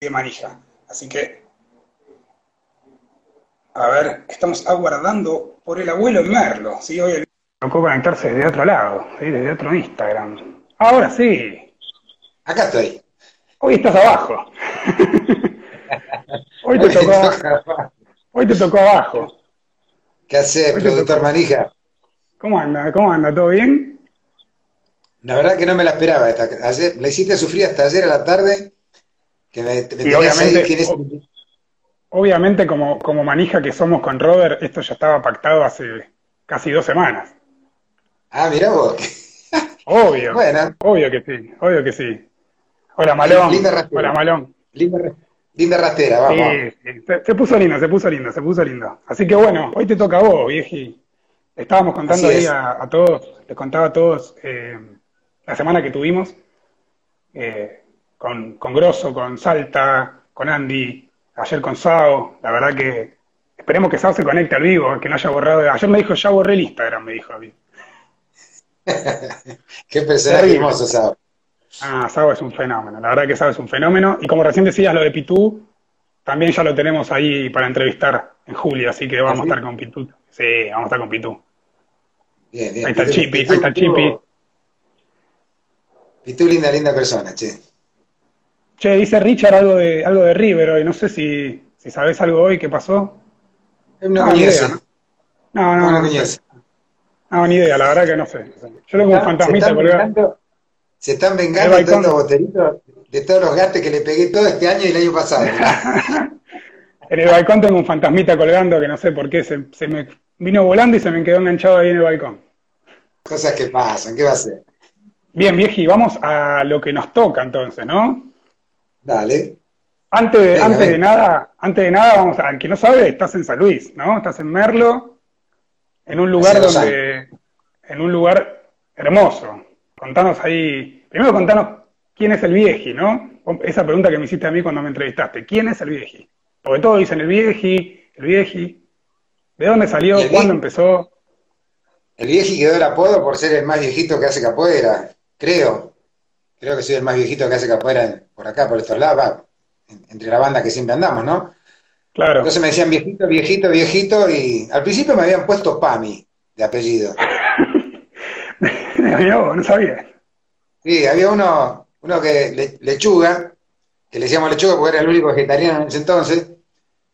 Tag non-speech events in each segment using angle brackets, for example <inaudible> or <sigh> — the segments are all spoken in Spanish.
de manija. Así que, a ver, estamos aguardando por el abuelo Merlo. ¿sí? Hoy el... tocó conectarse desde otro lado, ¿sí? desde otro Instagram. Ahora sí. Acá estoy. Hoy estás abajo. <laughs> Hoy te tocó abajo. Hoy te tocó abajo. ¿Qué hace, productor Manija? ¿Cómo anda? ¿Cómo anda? ¿Todo bien? La verdad que no me la esperaba. ayer, la hiciste sufrir hasta ayer a la tarde. Que me, me obviamente, obviamente como, como manija que somos con Robert, esto ya estaba pactado hace casi dos semanas. Ah, mira vos. Obvio. <laughs> bueno. Obvio que sí, obvio que sí. Hola, Malón. Linda Hola, Malón. Linda, linda rastera, vamos. Sí, sí. Se, puso lindo, se puso lindo, se puso lindo. Así que bueno, hoy te toca a vos, vieji. Estábamos contando ahí a, todos, les contaba a todos eh, la semana que tuvimos eh, con, con Grosso, con Salta, con Andy, ayer con Sao. La verdad que esperemos que Sao se conecte al vivo, que no haya borrado. Ayer me dijo, ya borré el Instagram, me dijo. <laughs> Qué personaje hermoso, Sao. Ah, Sao es un fenómeno. La verdad que Sao es un fenómeno. Y como recién decías lo de Pitú, también ya lo tenemos ahí para entrevistar en julio, así que vamos a estar con Pitú. Sí, vamos a estar con Pitú. Bien, bien. Ahí está Chipi, ahí está Chipi. Y tú linda, linda persona, che. Che, dice Richard algo de, algo de River hoy, no sé si, si sabes algo hoy, ¿qué pasó? No, no, ni idea, ¿no? No, no, no, no, no, ni idea, la verdad que no sé. Yo tengo un fantasmita colgado. Se están vengando todos los boteritos de todos los gastos que le pegué todo este año y el año pasado. <laughs> en el balcón tengo un fantasmita colgando que no sé por qué, se, se me vino volando y se me quedó enganchado ahí en el balcón. Cosas que pasan, ¿qué va a ser? Bien, vieji, vamos a lo que nos toca entonces, ¿no? Dale. Antes, de, antes de nada, antes de nada, vamos a, al que no sabe, estás en San Luis, ¿no? Estás en Merlo, en un lugar donde, en un lugar hermoso. Contanos ahí, primero contanos quién es el vieji, ¿no? Esa pregunta que me hiciste a mí cuando me entrevistaste, ¿quién es el vieji? Porque todos dicen el vieji, el vieji. ¿De dónde salió? ¿Cuándo empezó? El vieji quedó el apodo por ser el más viejito que hace capoeira, creo. Creo que soy el más viejito que hace capoeira por acá, por estos lados, entre la banda que siempre andamos, ¿no? Claro. Entonces me decían viejito, viejito, viejito, y al principio me habían puesto Pami, de apellido. <laughs> no sabía. Sí, había uno, uno que, lechuga, que le decíamos lechuga porque era el único vegetariano en ese entonces.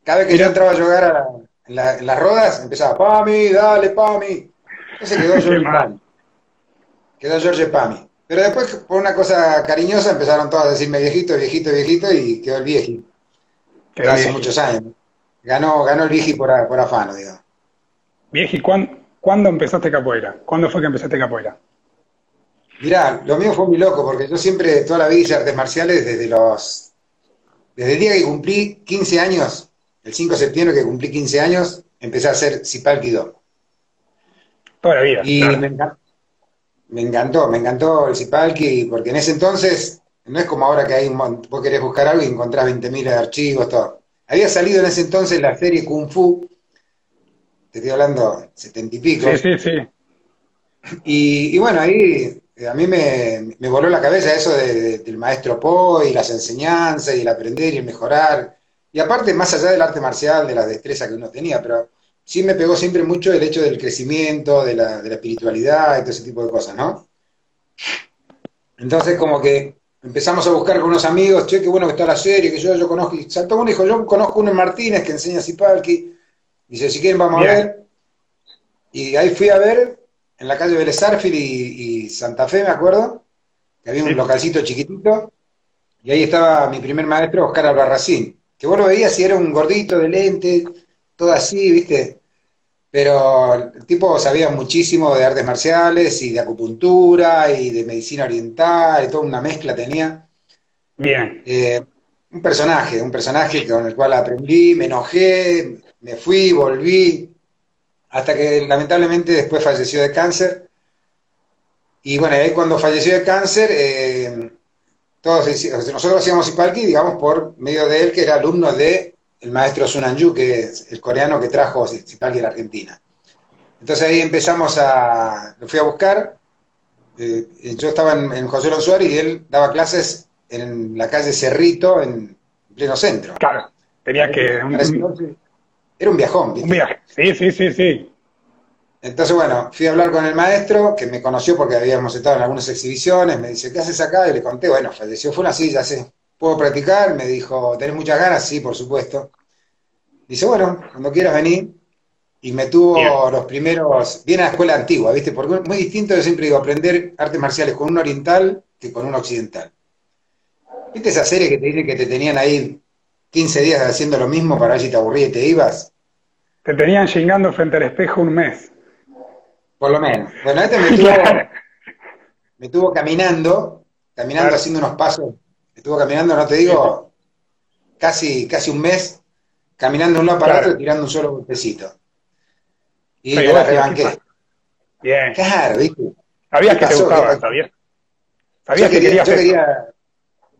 Cada vez que yo entraba a jugar a la, en, las rodas empezaba, Pami, dale, Pami. Ese quedó <laughs> George Pami. Quedó George Pami. Pero después, por una cosa cariñosa, empezaron todos a decirme viejito, viejito, viejito, y quedó el vieji. Quedó hace muchos años. Ganó, ganó el vieji por, por afano, digo. Vieji, ¿cuándo, empezaste capoeira? ¿Cuándo fue que empezaste capoeira? Mirá, lo mío fue muy loco, porque yo siempre, toda la vida hice artes marciales desde los... Desde el día que cumplí 15 años, el 5 de septiembre que cumplí 15 años, empecé a hacer Sipalki Do. Toda la vida. Y me, encantó, me encantó, el Sipalki, porque en ese entonces, no es como ahora que hay un, vos querés buscar algo y encontrás 20.000 archivos, todo. Había salido en ese entonces la serie Kung Fu, te estoy hablando, setenta y pico. Sí, sí, sí. Y, bueno, ahí a mí me, voló la cabeza eso del maestro Po y las enseñanzas y el aprender y el mejorar. Y aparte, más allá del arte marcial, de la destreza que uno tenía, pero sí me pegó siempre mucho el hecho del crecimiento, de la, de la espiritualidad y todo ese tipo de cosas, ¿no? Entonces, como que empezamos a buscar con unos amigos, che, qué bueno que está la serie, que yo, yo conozco. Y saltó uno y dijo, yo conozco uno en Martínez que enseña Zipalki. Dice, si quieren, vamos a ver. Y ahí fui a ver, en la calle Vélez y, Santa Fe, me acuerdo, que había un localcito chiquitito. Y ahí estaba mi primer maestro, Oscar Albarracín que vos lo veías y era un gordito de lente, todo así, ¿viste? Pero el tipo sabía muchísimo de artes marciales y de acupuntura y de medicina oriental y toda una mezcla tenía. Bien. Eh, un personaje, un personaje con el cual aprendí, me enojé, me fui, volví, hasta que lamentablemente después falleció de cáncer. Y bueno, ahí cuando falleció de cáncer, eh, nosotros hacíamos Ipalki, digamos, por medio de él, que era alumno de el maestro Sunanju, que es el coreano que trajo Ipalki a la Argentina. Entonces ahí empezamos a, lo fui a buscar, eh, yo estaba en, José Luis Suárez y él daba clases en la calle Cerrito, en pleno centro. Claro, tenía que... era un viajón, ¿viste? Un viaje, sí, sí, sí, sí. Entonces, bueno, fui a hablar con el maestro, que me conoció porque habíamos estado en algunas exhibiciones, me dice, ¿qué haces acá? Y le conté, bueno, falleció, fue una silla, sé, ¿puedo practicar? Me dijo, ¿tenés muchas ganas? Sí, por supuesto. Dice, bueno, cuando quieras venir. Y me tuvo los primeros, viene a la escuela antigua, ¿viste? Porque es muy distinto, yo siempre digo, aprender artes marciales con un oriental que con un occidental. ¿Viste esa serie que te dicen que te tenían ahí 15 días haciendo lo mismo para ver si te aburrías y te ibas? Te tenían chingando frente al espejo un mes. Por lo menos. Bueno, este me <laughs> tuvo, me tuvo caminando, caminando haciendo unos pasos. Me estuvo caminando, no te digo, casi, casi un mes, caminando de un lado para otro y tirando un solo golpecito. Y yo la rebanqué. Bien. Claro, ¿viste? Sabías que te gustaba, ¿sabías? Sabías que quería, yo quería,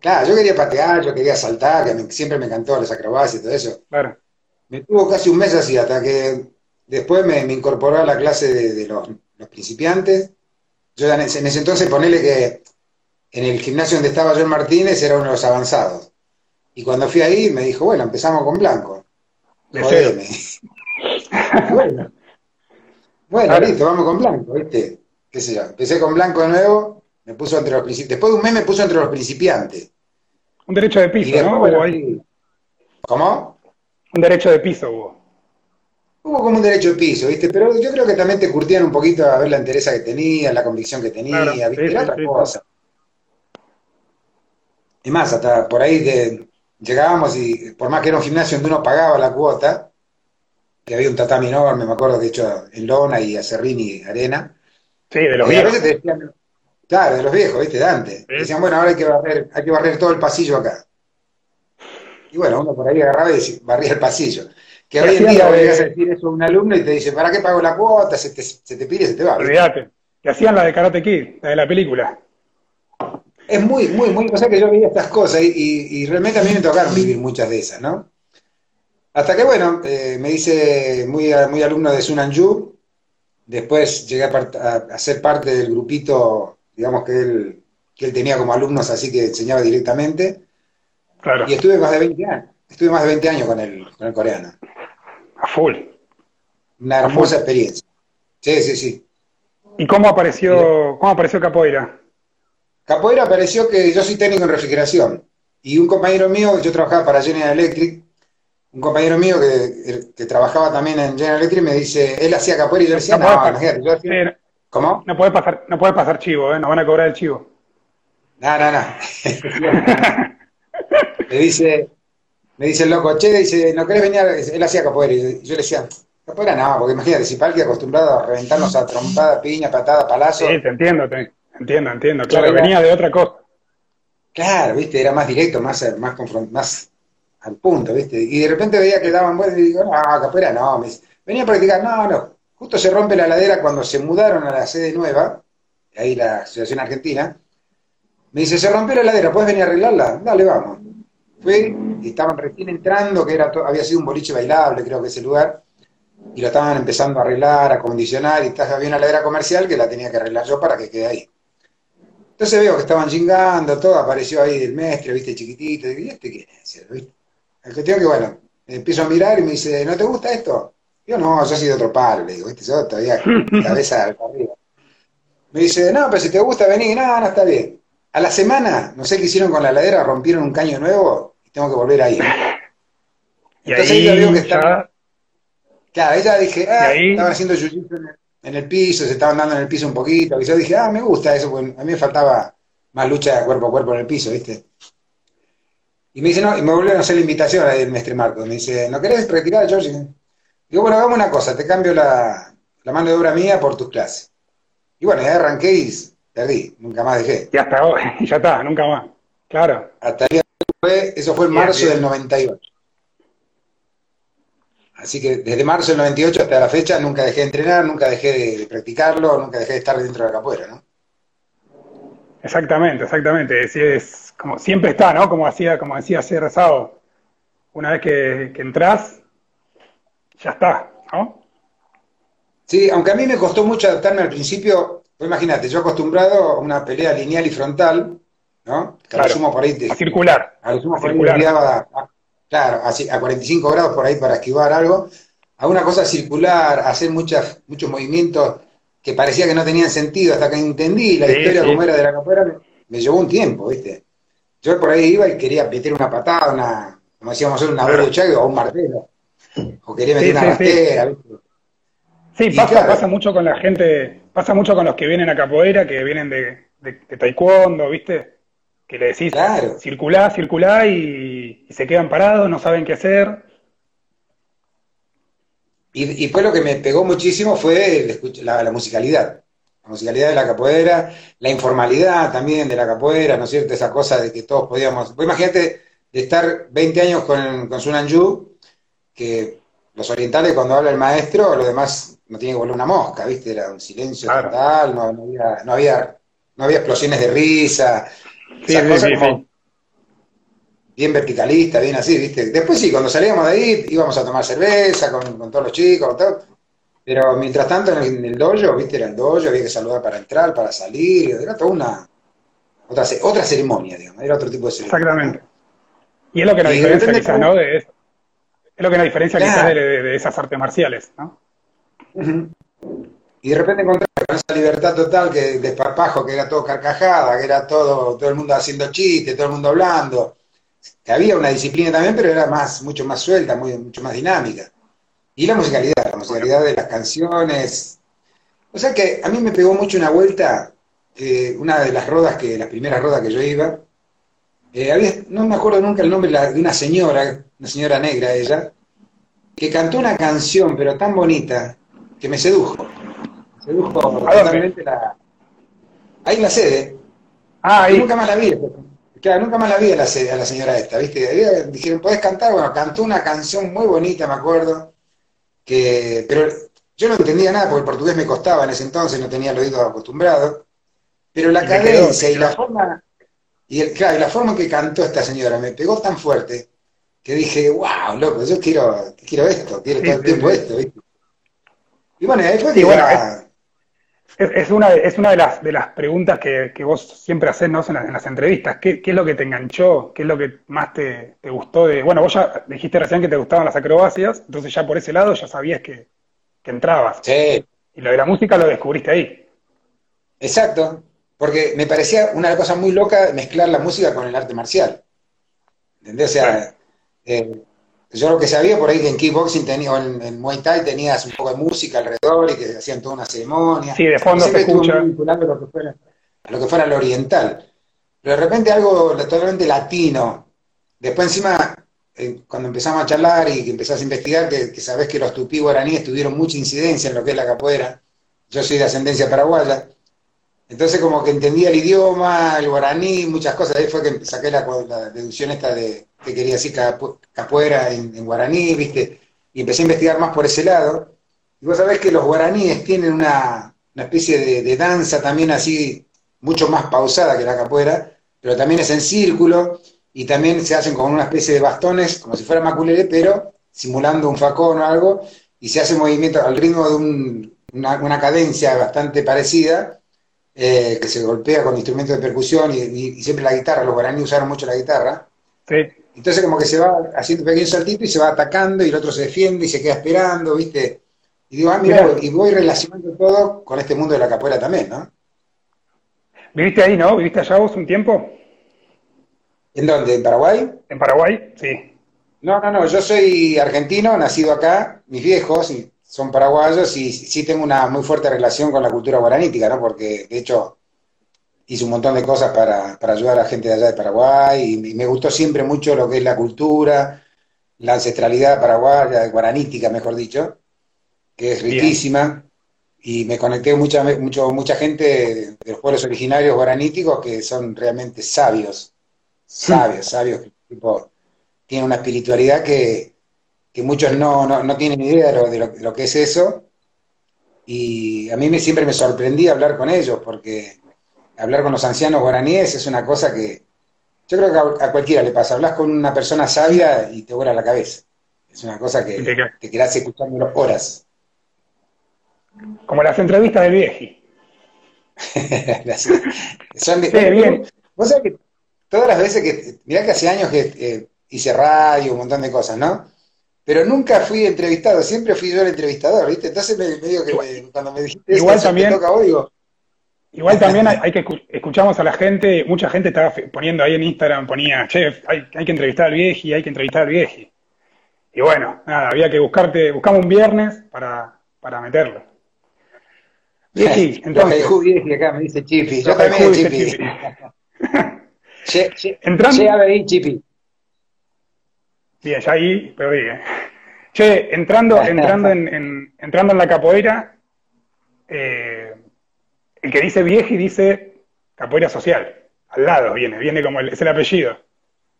Claro, yo quería patear, yo quería saltar, que siempre me encantó las acrobacias y todo eso. Claro. Me tuvo casi un mes así, hasta que después me, incorporó a la clase de, los, principiantes. Yo en ese, entonces ponele que en el gimnasio donde estaba yo en Martínez era uno de los avanzados. Y cuando fui ahí me dijo, bueno, empezamos con Blanco. Jodeme. <laughs> bueno, bueno listo, vamos con Blanco, ¿viste? ¿Qué sé yo? Empecé con Blanco de nuevo, me puso entre los principiantes. Después de un mes me puso entre los principiantes. Un derecho de piso, ¿no? ahí? ¿Cómo? Un derecho de piso hubo. Hubo como un derecho de piso, ¿viste? Pero yo creo que también te curtían un poquito a ver la entereza que tenía, la convicción que tenía, ¿viste? Era otra cosa. Y más, hasta por ahí que llegábamos y por más que era un gimnasio donde uno pagaba la cuota, que había un tatami enorme, me acuerdo que hecho en lona y acerrín y arena. Sí, de los viejos. claro, de los viejos, ¿viste? Dante. Decían, bueno, ahora hay que barrer, hay que barrer todo el pasillo acá. Y bueno, uno por ahí agarraba y barría el pasillo. Que hoy en día obligas a decir eso a un alumno y te dice, ¿para qué pago la cuota? Se te, se te pide y se te va. Olvídate. Que hacían la de Karate Kid, la de la película. Es muy, muy, muy, o sea que yo veía estas cosas y, y, realmente a mí me tocaron vivir muchas de esas, ¿no? Hasta que, bueno, eh, me hice muy, muy alumno de Sunan Yu, después llegué a, ser parte del grupito, digamos, que él, que él tenía como alumnos, así que enseñaba directamente. Claro. Y estuve más de 20 años, estuve más de 20 años con el, con el coreano. A full. Una hermosa experiencia. Sí, sí, sí. ¿Y cómo apareció, cómo apareció Capoeira? Capoeira apareció que yo soy técnico en refrigeración. Y un compañero mío, yo trabajaba para General Electric, un compañero mío que, trabajaba también en General Electric me dice, él hacía capoeira y yo decía, no, yo ¿Cómo? No puede pasar, no puede pasar chivo, ¿eh? No van a cobrar el chivo. No, no, no. <laughs> me dice, me dice el loco, che, dice, ¿no querés venir? Él hacía capoeira. Y yo le decía, capoeira no, porque imagínate, si Palki acostumbrado a reventarnos a trompada, piña, patada, palazo. Sí, te entiendo, te entiendo, entiendo. Claro, venía de otra cosa. Claro, viste, era más directo, más, más, más al punto, viste. Y de repente veía que daban vueltas y digo, no, capoeira no. Me venía a practicar, no, no. Justo se rompe la ladera cuando se mudaron a la sede nueva, ahí la Asociación Argentina. Me dice, se rompió la ladera, ¿puedes venir a arreglarla? Dale, vamos. Fui, y estaban recién entrando, que era había sido un boliche bailable, creo que ese lugar, y lo estaban empezando a arreglar, a condicionar, y había una ladera comercial que la tenía que arreglar yo para que quede ahí. Entonces veo que estaban chingando, todo, apareció ahí el mestre, viste, chiquitito, y este quién es? ¿viste? El cuestión que, bueno, empiezo a mirar y me dice, ¿no te gusta esto? Yo no, yo soy de otro palo, le digo, viste, yo todavía <laughs> cabeza arriba. Me dice, no, pero si te gusta venir, no, no está bien. A la semana, no sé qué hicieron con la ladera, rompieron un caño nuevo y tengo que volver ahí. <laughs> Y Entonces ahí, ella vio que estaba. Claro, ella dije, ah, estaban haciendo jiu en el, piso, se estaban dando en el piso un poquito. Y yo dije, ah, me gusta eso, porque a mí me faltaba más lucha cuerpo a cuerpo en el piso, ¿viste? Y me dice, no, y me volvieron a hacer la invitación ahí el maestro Marco. Me dice, ¿no querés practicar, George? Digo, bueno, hagamos una cosa, te cambio la, la mano de obra mía por tus clases. Y bueno, ya arranqué y Perdí, nunca más dejé. Y hasta hoy, <laughs> ya está, nunca más. Claro. Hasta el fue, eso fue en marzo del 98. Así que desde marzo del 98 hasta la fecha nunca dejé de entrenar, nunca dejé de, practicarlo, nunca dejé de estar dentro de la capoeira, ¿no? Exactamente, exactamente. Es, es, como siempre está, ¿no? Como hacía, como decía hace Sábado. Una vez que, que entras, ya está, ¿no? Sí, aunque a mí me costó mucho adaptarme al principio, pues imagínate, yo acostumbrado a una pelea lineal y frontal, ¿no? Que claro, por ahí a circular. A lo sumo por circular. ahí claro, así, a 45 grados por ahí para esquivar algo, a una cosa circular, hacer muchas, muchos movimientos que parecía que no tenían sentido hasta que entendí la historia como era de la capoeira, me, llevó un tiempo, ¿viste? Yo por ahí iba y quería meter una patada, una, como decíamos, una claro. o un martelo, o quería meter una rastera, ¿viste? Sí, pasa, pasa mucho con la gente, pasa mucho con los que vienen a capoeira, que vienen de, de, taekwondo, ¿viste? Que le decís, claro. circulá, circulá y, se quedan parados, no saben qué hacer. Y, y pues lo que me pegó muchísimo fue la, la, musicalidad. La musicalidad de la capoeira, la informalidad también de la capoeira, ¿no es cierto? Esa cosa de que todos podíamos. Pues imagínate de estar 20 años con, con Sunan Yu, que los orientales cuando habla el maestro, los demás no tienen que volver una mosca, ¿viste? Era un silencio total, no, había, no, había, no había explosiones de risa, sí, como bien verticalista, bien así, ¿viste? Después sí, cuando salíamos de ahí íbamos a tomar cerveza con, todos los chicos, todo, pero mientras tanto en el, dojo, ¿viste? Era el dojo, había que saludar para entrar, para salir, era toda una otra, otra ceremonia, digamos, era otro tipo de ceremonia. Exactamente. Y es lo que nos diferencia quizás, ¿no? De. Es lo que nos diferencia quizás de, esas artes marciales, ¿no? Y de repente encontré con esa libertad total que de que era todo carcajada, que era todo, todo el mundo haciendo chistes, todo el mundo hablando. Había una disciplina también, pero era más, mucho más suelta, mucho más dinámica. Y la musicalidad, la musicalidad de las canciones. O sea que a mí me pegó mucho una vuelta, una de las rodas que, las primeras rodas que yo iba, eh, no me acuerdo nunca el nombre de una señora, una señora negra ella, que cantó una canción, pero tan bonita, que me sedujo. Sedujo totalmente la... Ahí en la sede. Ah, ahí. nunca más la vi. Claro, nunca más la vi a la, a la señora esta, ¿viste? Dijeron, ¿podés cantar? Bueno, cantó una canción muy bonita, me acuerdo, que, pero yo no entendía nada porque el portugués me costaba en ese entonces, no tenía el oído acostumbrado, pero la cadencia y la forma, y, el, claro, la forma en que cantó esta señora me pegó tan fuerte que dije, wow, loco, yo quiero, quiero esto, quiero todo el tiempo esto, ¿viste? Y bueno, ahí fue que bueno, es, una, es una de las, de las preguntas que, vos siempre haces ¿no? en, las, entrevistas. ¿Qué, es lo que te enganchó? ¿Qué es lo que más te, gustó? de Bueno, vos ya dijiste recién que te gustaban las acrobacias, entonces ya por ese lado ya sabías que, que entrabas. Sí. Y lo de la música lo descubriste ahí. Exacto. Porque me parecía una cosa muy loca mezclar la música con el arte marcial. ¿Entendés? O sea, eh, yo lo que sabía por ahí que en kickboxing tenía, o en, Muay Thai tenías un poco de música alrededor y que hacían toda una ceremonia. Sí, de fondo se escucha. Vinculando a lo, que fuera, a lo que fuera lo oriental. Pero de repente algo totalmente latino. Después encima, eh, cuando empezamos a charlar y que empezás a investigar, que, que sabés que los tupí guaraníes tuvieron mucha incidencia en lo que es la capoeira. Yo soy de ascendencia paraguaya. Entonces como que entendía el idioma, el guaraní, muchas cosas. Ahí fue que saqué la, deducción esta de que quería decir capoeira en, guaraní, ¿viste? Y empecé a investigar más por ese lado. Y vos sabés que los guaraníes tienen una, especie de, danza también así, mucho más pausada que la capoeira, pero también es en círculo y también se hacen con una especie de bastones, como si fuera maculere, pero simulando un facón o algo, y se hace movimiento al ritmo de una cadencia bastante parecida eh, que se golpea con instrumentos de percusión y, siempre la guitarra, los guaraníes usaron mucho la guitarra. Entonces como que se va haciendo pequeño saltito y se va atacando y el otro se defiende y se queda esperando, ¿viste? Y digo, ah, mira, y voy relacionando todo con este mundo de la capoeira también, ¿no? ¿Viviste ahí, no? ¿Viviste allá vos un tiempo? ¿En dónde? ¿En Paraguay? En Paraguay, sí. No, no, no, yo soy argentino, nacido acá, mis viejos, son paraguayos y sí tengo una muy fuerte relación con la cultura guaranítica, ¿no? Porque de hecho hice un montón de cosas para, ayudar a la gente de allá de Paraguay y, me gustó siempre mucho lo que es la cultura, la ancestralidad paraguaya, guaranítica, mejor dicho, que es riquísima. Y me conecté mucha, mucho, mucha gente de los pueblos originarios guaraníticos que son realmente sabios, sabios, <laughs> sabios, tipo, tienen una espiritualidad que, que muchos no, no, tienen idea de lo, que es eso. Y a mí me, siempre me sorprendí hablar con ellos, porque hablar con los ancianos guaraníes es una cosa que yo creo que a, cualquiera le pasa. Hablas con una persona sabia y te vuela la cabeza. Es una cosa que te quedas escuchando horas. Como las entrevistas del vieji. <laughs> Son bien. ¿Vos sabés que todas las veces que, mirá que hace años que eh, hice radio, un montón de cosas, ¿no? Pero nunca fui entrevistado, siempre fui yo el entrevistador, ¿viste? Entonces me, digo que cuando me dijiste igual también, toca Igual también hay, que escuchamos a la gente, mucha gente estaba poniendo ahí en Instagram, ponía, chef, hay, que entrevistar al vieji, hay que entrevistar al vieji. Y bueno, nada, había que buscarte, buscamos un viernes para, para meterlo. Vieji, entonces. Vieji acá me dice Chipi, yo también Chipi. <laughs> che, che, Entrando... che, ahí, Chipi. Bien, ya ahí perdí. ¿eh? Che, entrando, <laughs> entrando, en, entrando en la capoeira, eh, el que dice vieji dice capoeira social. Al lado viene, viene como el, es el apellido.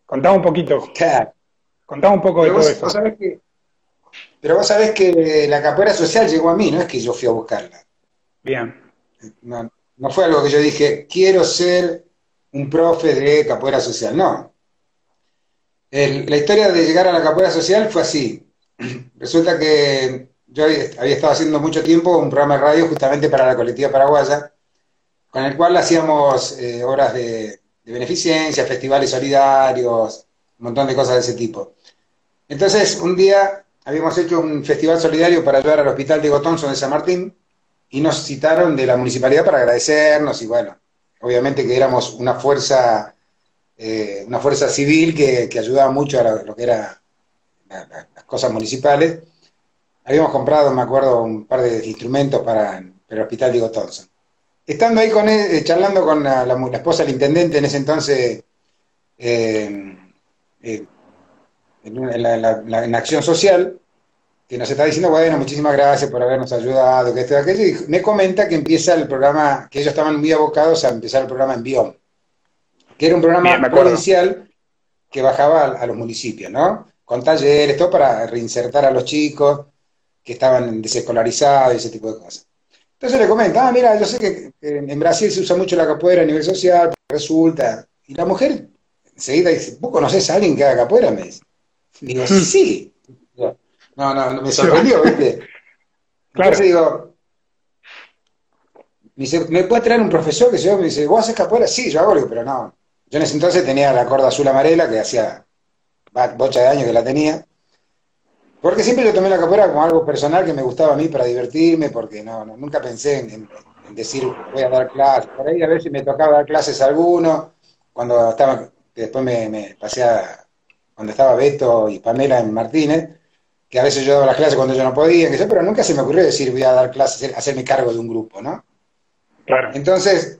Contame un poquito. Claro. Un poco de todo eso. pero vos sabés que la capoeira social llegó a mí, no es que yo fui a buscarla. Bien. No, no fue algo que yo dije, quiero ser un profe de capoeira social. No, la historia de llegar a la capoeira social fue así. <clears throat> Resulta que yo había estado haciendo mucho tiempo un programa de radio justamente para la colectiva paraguaya, con el cual hacíamos eh, obras de, beneficencia, festivales solidarios, un montón de cosas de ese tipo. Entonces, un día habíamos hecho un festival solidario para ayudar al hospital de Thompson de San Martín y nos citaron de la municipalidad para agradecernos y bueno, obviamente que éramos una fuerza eh, una fuerza civil que, ayudaba mucho a lo, que eran las cosas municipales. Habíamos comprado, me acuerdo, un par de instrumentos para, el hospital Diego Thompson. Estando ahí con él, eh, charlando con la, esposa del intendente en ese entonces, eh, en, la, acción social, que nos está diciendo, bueno, muchísimas gracias por habernos ayudado, que esto y aquello, y me comenta que empieza el programa, que ellos estaban muy abocados a empezar el programa en Biom que era un programa provincial que bajaba a, los municipios, ¿no? Con talleres, todo para reinsertar a los chicos que estaban desescolarizados y ese tipo de cosas. Entonces le comenta, ah, mira, yo sé que, en Brasil se usa mucho la capoeira a nivel social, resulta. Y la mujer enseguida dice, ¿vos conocés a alguien que haga capoeira? Me dice. digo, sí, sí. No, no, me sorprendió, ¿viste? Claro. Entonces digo, me dice, ¿me puede traer un profesor que se me dice, ¿vos haces capoeira? Sí, yo hago, pero no, yo en ese entonces tenía la corda azul amarela, que hacía bocha de años que la tenía. Porque siempre yo tomé la capoeira como algo personal que me gustaba a mí para divertirme, porque no, nunca pensé en, decir voy a dar clases. Por ahí a si me tocaba dar clases a alguno, cuando estaba, después me, pasé a, cuando estaba Beto y Pamela en Martínez, que a veces yo daba las clases cuando yo no podía, que pero nunca se me ocurrió decir voy a dar clases, hacerme cargo de un grupo, ¿no? Claro. Entonces,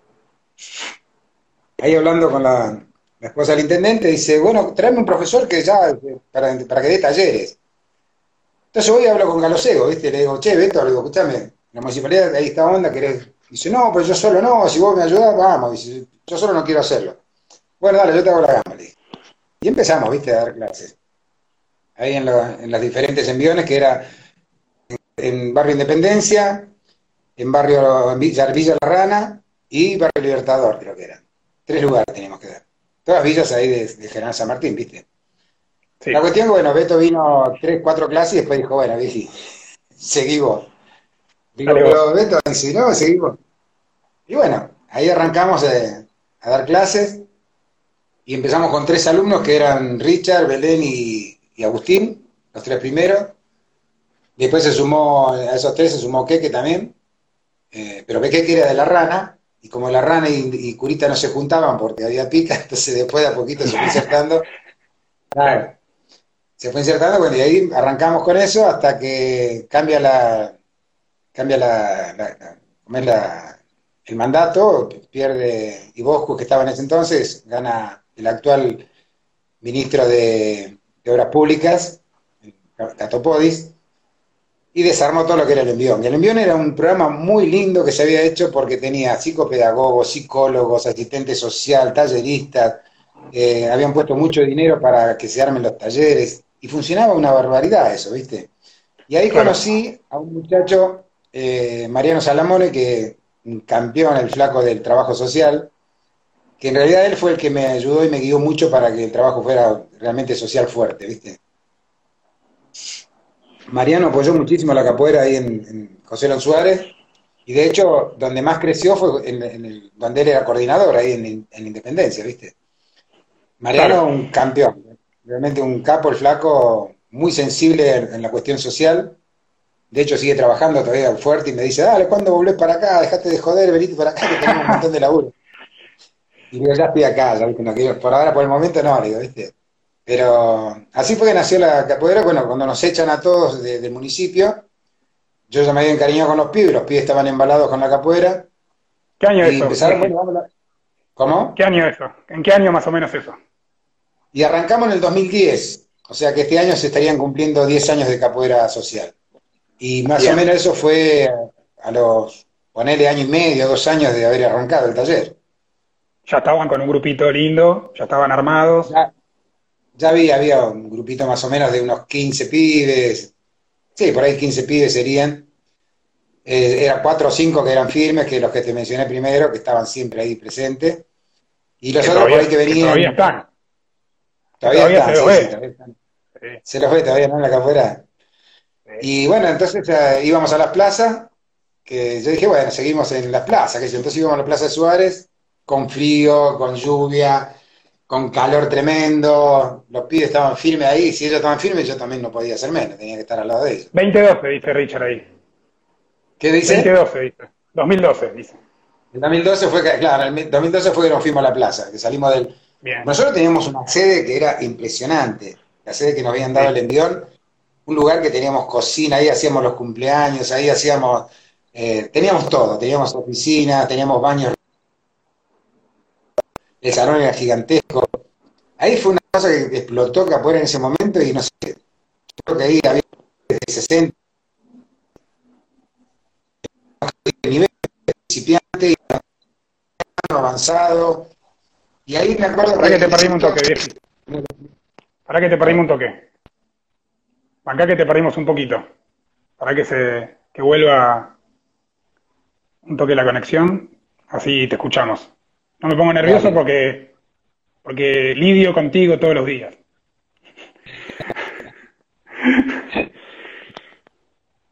ahí hablando con la, esposa del intendente, dice, bueno, tráeme un profesor que ya, para, para que dé talleres. Entonces voy y hablo con Galosego, ¿viste? Le digo, che, Beto, le digo, escúchame, la municipalidad de ahí está onda, querés. Dice, no, pues yo solo no, si vos me ayudás, vamos. Dice, yo solo no quiero hacerlo. Bueno, dale, yo te hago la gama, Y empezamos, ¿viste? A dar clases. Ahí en, en las diferentes enviones, que era en Barrio Independencia, en Barrio Villa, Villa La Rana y Barrio Libertador, creo que era. Tres lugares teníamos que dar. Todas villas ahí de, General San Martín, ¿viste? La cuestión, bueno, Beto vino tres, cuatro clases y después dijo, bueno, Vigi, seguimos. Digo, pero Beto dice, no, seguimos. Y bueno, ahí arrancamos a dar clases y empezamos con tres alumnos que eran Richard, Belén y, Agustín, los tres primeros. Después se sumó, a esos tres se sumó Keke también, eh, pero Keke era de la rana, y como la rana y, Curita no se juntaban porque había pica, <laughs> entonces después de a poquito se fue insertando. <laughs> Claro. Se fue insertando, bueno, y ahí arrancamos con eso hasta que cambia la, cambia la, el mandato, pierde Iboscu, que estaba en ese entonces, gana el actual ministro de, de Obras Públicas, Catopodis, y desarmó todo lo que era el envión. El envión era un programa muy lindo que se había hecho porque tenía psicopedagogos, psicólogos, asistentes social, talleristas, eh, habían puesto mucho dinero para que se armen los talleres y funcionaba una barbaridad eso, ¿viste? Y ahí conocí a un muchacho, eh, Mariano Salamone, que campeón, el flaco del trabajo social, que en realidad él fue el que me ayudó y me guió mucho para que el trabajo fuera realmente social fuerte, ¿viste? Mariano apoyó muchísimo la capoeira ahí en, José Lon Suárez, y de hecho, donde más creció fue en, el, donde él era coordinador, ahí en, Independencia, ¿viste? Mariano, un campeón. Realmente un capo, el flaco, muy sensible en, la cuestión social. De hecho, sigue trabajando todavía fuerte y me dice, dale, ¿cuándo volvés para acá? Dejate de joder, venite para acá, que tenemos un montón de laburo. Y digo, ya estoy acá, ya, no quiero, por ahora, por el momento no, digo, ¿viste? Pero así fue que nació la capoeira, bueno, cuando nos echan a todos del municipio, yo ya me había encariñado con los pibes, los pibes estaban embalados con la capoeira. ¿Qué año y eso? ¿Cómo? ¿Qué año eso? ¿En qué año más o menos eso? Y arrancamos en el 2010, o sea que este año se estarían cumpliendo 10 años de capoeira social. Y más o menos eso fue a los, ponele año y medio, dos años de haber arrancado el taller. Ya estaban con un grupito lindo, ya estaban armados. Ya, había, había un grupito más o menos de unos 15 pibes, sí, por ahí 15 pibes serían. Eh, eran cuatro o cinco que eran firmes, que los que te mencioné primero, que estaban siempre ahí presentes. Y los otros por ahí que venían. todavía están. Todavía, están, se, los ve. se los ve todavía, ¿no? En la cafuera. Y bueno, entonces íbamos a las plazas, que yo dije, bueno, seguimos en las plazas, que entonces íbamos a la Plaza de Suárez, con frío, con lluvia, con calor tremendo, los pibes estaban firmes ahí, si ellos estaban firmes yo también no podía hacer menos, tenía que estar al lado de ellos. 2012 dice Richard ahí. ¿Qué dice? 2012 dice. 2012 dice. En 2012 fue que, claro, en 2012 fue que nos fuimos a la plaza, que salimos del... Nosotros teníamos una sede que era impresionante, la sede que nos habían dado el envión, un lugar que teníamos cocina, ahí hacíamos los cumpleaños, ahí hacíamos, eh, teníamos todo, teníamos oficina, teníamos baños el salón era gigantesco. Ahí fue una cosa que explotó Capoeira en ese momento y no sé, creo que ahí había desde 60 nivel principiante y avanzado. Y ahí me acuerdo... Para que te perdimos un toque, viejo. Para que te perdimos un toque. Acá que te perdimos un poquito. Para que se que vuelva un toque la conexión. Así te escuchamos. No me pongo nervioso porque, porque lidio contigo todos los días.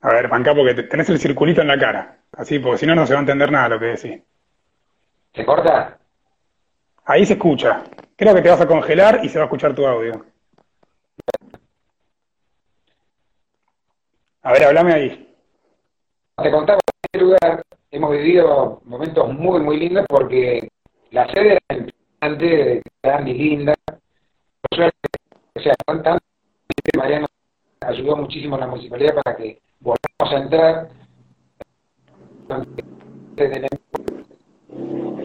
A ver, panca, porque tenés el circulito en la cara. Así, porque si no, no se va a entender nada lo que decís. ¿Se corta? Ahí se escucha. Creo que te vas a congelar y se va a escuchar tu audio. A ver, hablame ahí. Te contaba en este lugar hemos vivido momentos muy, muy lindos porque la sede era importante, grande y linda. O sea, Mariano ayudó muchísimo a la municipalidad para que volvamos a entrar.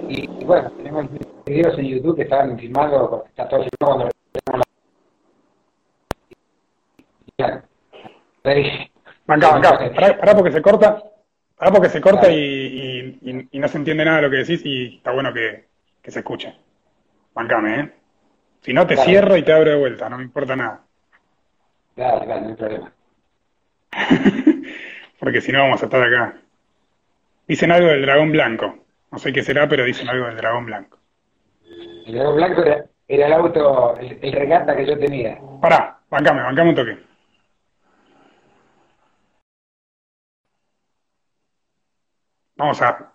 Y bueno, tenemos videos en YouTube que estaban filmando, está todo filmado cuando Acá, acá, pará, porque se corta, pará porque se corta y, y, y, no se entiende nada de lo que decís y está bueno que, que se escuche. Bancame, ¿eh? Si no, te cierro y te abro de vuelta, no me importa nada. Claro, claro, no hay problema. <laughs> Porque si no, vamos a estar acá. Dicen algo del dragón blanco. No sé qué será, pero dicen algo del dragón blanco. El dragón blanco era, el auto, el, regata que yo tenía. Pará, bancame, bancame un toque. Vamos a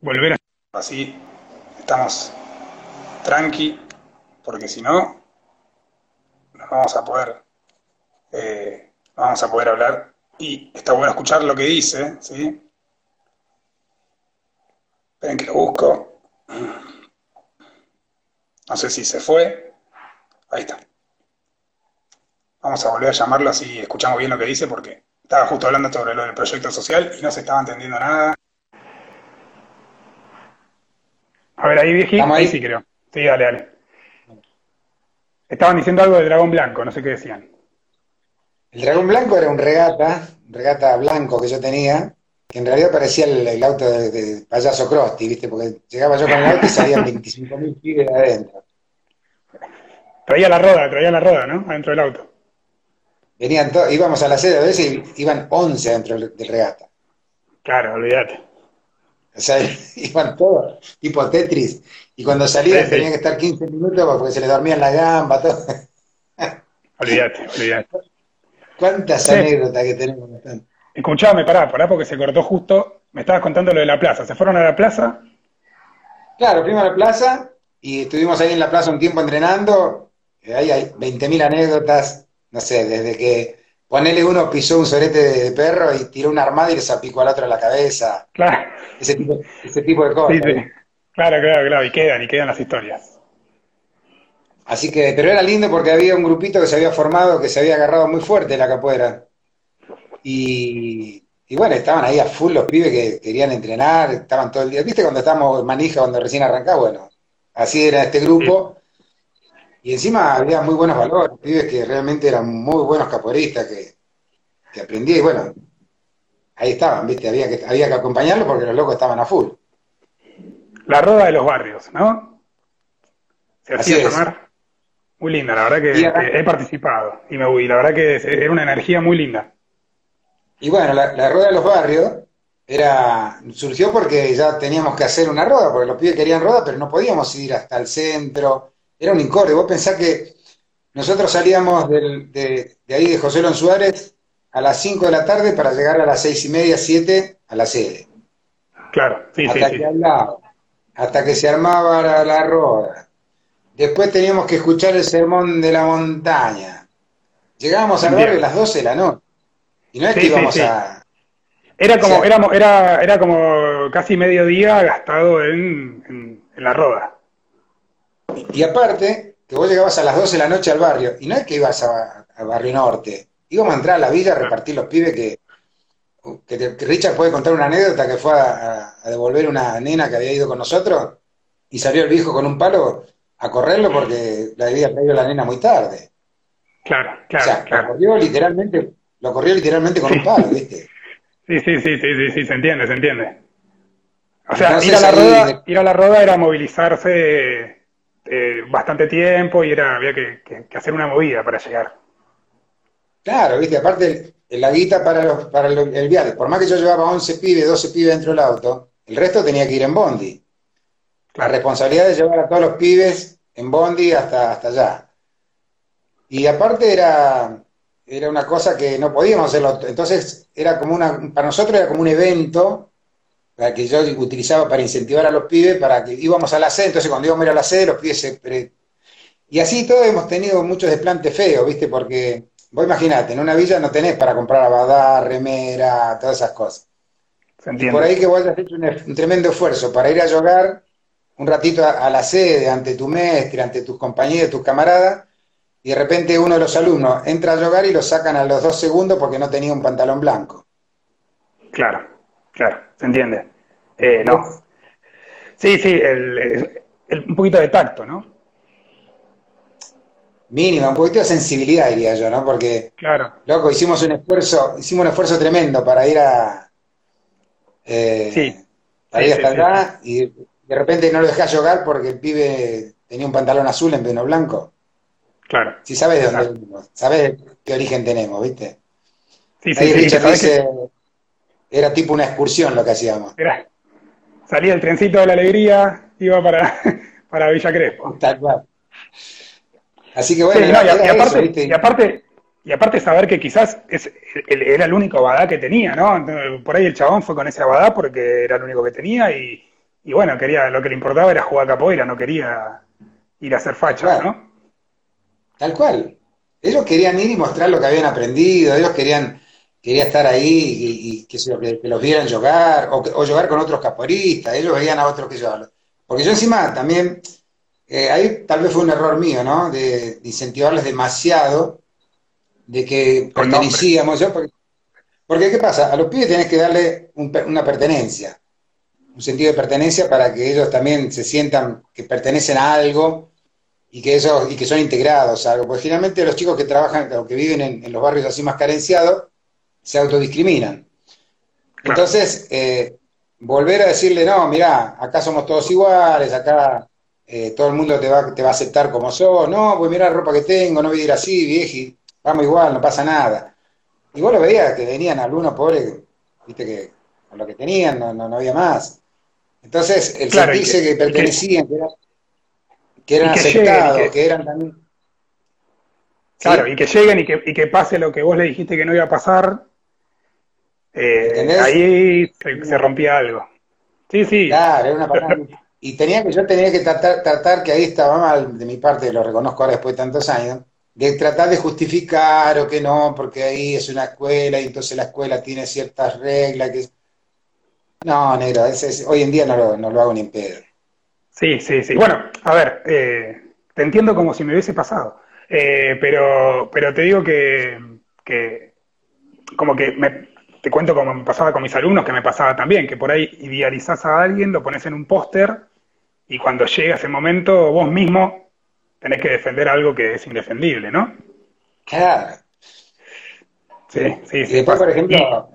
volver a así estamos tranqui, porque si no, no vamos a poder, eh, vamos a poder hablar. Y está bueno escuchar lo que dice, ¿sí? Esperen que lo busco. No sé si se fue. Ahí está. Vamos a volver a llamarlo así escuchamos bien lo que dice, porque estaba justo hablando sobre lo del proyecto social y no se estaba entendiendo nada. A ver, ahí viejito. Ahí? sí, creo. Sí, dale, dale. Estaban diciendo algo del dragón blanco, no sé qué decían. El dragón blanco era un regata, un regata blanco que yo tenía, en realidad parecía el, auto de, payaso Crosti, ¿viste? Porque llegaba yo con el auto y salían 25.000 pibes de adentro. Traía la roda, traía la roda, ¿no? Adentro del auto. Venían todos, íbamos a la sede a veces y iban 11 dentro del regata. Claro, olvídate. O sea, <laughs> iban todos, tipo Tetris. Y cuando salían tenían que estar 15 minutos porque se les dormían la gamba, todo. Olvídate, olvídate. ¿Cuántas anécdotas que tenemos? Escuchame, pará, pará, porque se cortó justo. Me estabas contando lo de la plaza. ¿Se fueron a la plaza? Claro, fuimos a la plaza y estuvimos ahí en la plaza un tiempo entrenando, ahí hay 20.000 anécdotas, no sé, desde que ponele uno pisó un sorete de, perro y tiró una armada y le zapicó al otro en la cabeza. Claro. Ese tipo, ese tipo de cosas. Claro, claro, claro, y quedan, y quedan las historias. Así que, pero era lindo porque había un grupito que se había formado, que se había agarrado muy fuerte la capoeira. Y, y bueno, estaban ahí a full los pibes que querían entrenar, estaban todo el día. ¿Viste cuando estábamos en manija, cuando recién arrancaba? Bueno, así era este grupo. Y encima había muy buenos valores, pibes que realmente eran muy buenos capoeiristas, que, que aprendí, y bueno, ahí estaban, ¿viste? Había que, había que acompañarlos porque los locos estaban a full. La roda de los barrios, ¿no? Se hacía llamar. Muy linda, la verdad que, he participado y me y la verdad que era una energía muy linda. Y bueno, la, rueda de los barrios era surgió porque ya teníamos que hacer una roda, porque los pibes querían roda, pero no podíamos ir hasta el centro. Era un incorre. Vos pensás que nosotros salíamos de, ahí de José Lon Suárez a las 5 de la tarde para llegar a las seis y media, 7 a la sede. Claro, sí, hasta sí, que hasta que se armaba la, la roda. Después teníamos que escuchar el sermón de la montaña. Llegábamos al barrio a las 12 de la noche. Y no es que íbamos a. Era como, era, era como casi mediodía gastado en, la roda. Y, aparte, que vos llegabas a las 12 de la noche al barrio, y no es que ibas al Barrio Norte, íbamos a entrar a la villa a repartir los pibes que, que, Richard puede contar una anécdota que fue a, devolver una nena que había ido con nosotros y salió el viejo con un palo a correrlo porque la había traído la nena muy tarde. Claro, claro. claro. corrió literalmente lo corrió literalmente con un palo, ¿viste? Sí, sí, sí, sí, sí, se entiende, se entiende. O sea, ir a, la roda, ir a la roda era movilizarse eh, bastante tiempo y era había que, hacer una movida para llegar. Claro, viste, aparte la guita para, los, para el, viaje, por más que yo llevaba 11 pibes, 12 pibes dentro del auto, el resto tenía que ir en bondi. La responsabilidad de llevar a todos los pibes en bondi hasta, hasta allá. Y aparte era, era una cosa que no podíamos hacerlo. Entonces, era como una, para nosotros era como un evento que yo utilizaba para incentivar a los pibes, para que íbamos a la sede, entonces cuando íbamos a ir a la sede, los pibes se... Y así todos hemos tenido muchos desplantes feos, ¿viste? Porque, vos imaginate, en una villa no tenés para comprar abadá, remera, todas esas cosas. Y por ahí que vos hayas hecho un, tremendo esfuerzo para ir a jugar un ratito a, a, la sede, ante tu mestre, ante tus compañeros, tus camaradas, y de repente uno de los alumnos entra a jugar y lo sacan a los dos segundos porque no tenía un pantalón blanco. Claro, claro, se entiende. Eh, no. Sí, sí, un poquito de tacto, ¿no? Mínimo, un poquito de sensibilidad, diría yo, ¿no? Porque, claro. loco, hicimos un esfuerzo, hicimos un esfuerzo tremendo para ir a. Eh, sí. Para ir hasta acá y de repente no lo dejás jugar porque el pibe tenía un pantalón azul en vez de blanco. Claro. Si sabes de dónde venimos, sabes qué origen tenemos, ¿viste? Sí, sí, Ahí Richard dice, era tipo una excursión lo que hacíamos. Era, salía el trencito de la alegría, iba para, <laughs> para Villa Crespo. Tal cual. Así que bueno, y, aparte, y, aparte, y aparte saber que quizás es, era el único abadá que tenía, ¿no? Por ahí el chabón fue con ese abadá porque era el único que tenía y, y bueno, quería, lo que le importaba era jugar capoeira, no quería ir a hacer fachas, ¿no? Tal cual. Ellos querían ir y mostrar lo que habían aprendido, ellos querían, quería estar ahí y, que, que, los vieran jugar, o, o jugar con otros caporistas, ellos veían a otros que yo. Porque yo encima también, eh, ahí tal vez fue un error mío, ¿no? De, incentivarles demasiado, de que pertenecíamos. Yo, porque, ¿qué pasa? A los pibes tenés que darle una pertenencia, un sentido de pertenencia para que ellos también se sientan que pertenecen a algo y que, eso, y que son integrados algo. Porque finalmente los chicos que trabajan o que viven en, los barrios así más carenciados se autodiscriminan. Entonces, eh, volver a decirle, no, mira, acá somos todos iguales, acá eh, todo el mundo te va, te va a aceptar como sos, no, pues mira la ropa que tengo, no voy a ir así, vieji, vamos igual, no pasa nada. Y vos lo veías que venían algunos pobres, viste que con lo que tenían no, no, había más. Entonces, el sentirse que, pertenecían, que, que eran aceptados, que, eran también... Claro, y que lleguen y que, y que pase lo que vos le dijiste que no iba a pasar, eh, ahí se, rompía algo. Sí, sí. Claro, era una <laughs> y tenía que, yo tenía que tratar, tratar, que ahí estaba mal, de mi parte, lo reconozco ahora después de tantos años, de tratar de justificar o que no, porque ahí es una escuela y entonces la escuela tiene ciertas reglas que... No, negro, hoy en día no lo, no lo, hago ni en pedo. Sí, sí, sí. Bueno, a ver, eh, te entiendo como si me hubiese pasado, eh, pero, pero te digo que, que como que me, te cuento como me pasaba con mis alumnos, que me pasaba también, que por ahí idealizás a alguien, lo pones en un póster y cuando llega ese momento vos mismo tenés que defender algo que es indefendible, ¿no? Claro. Sí, sí, sí. Y después, por ejemplo,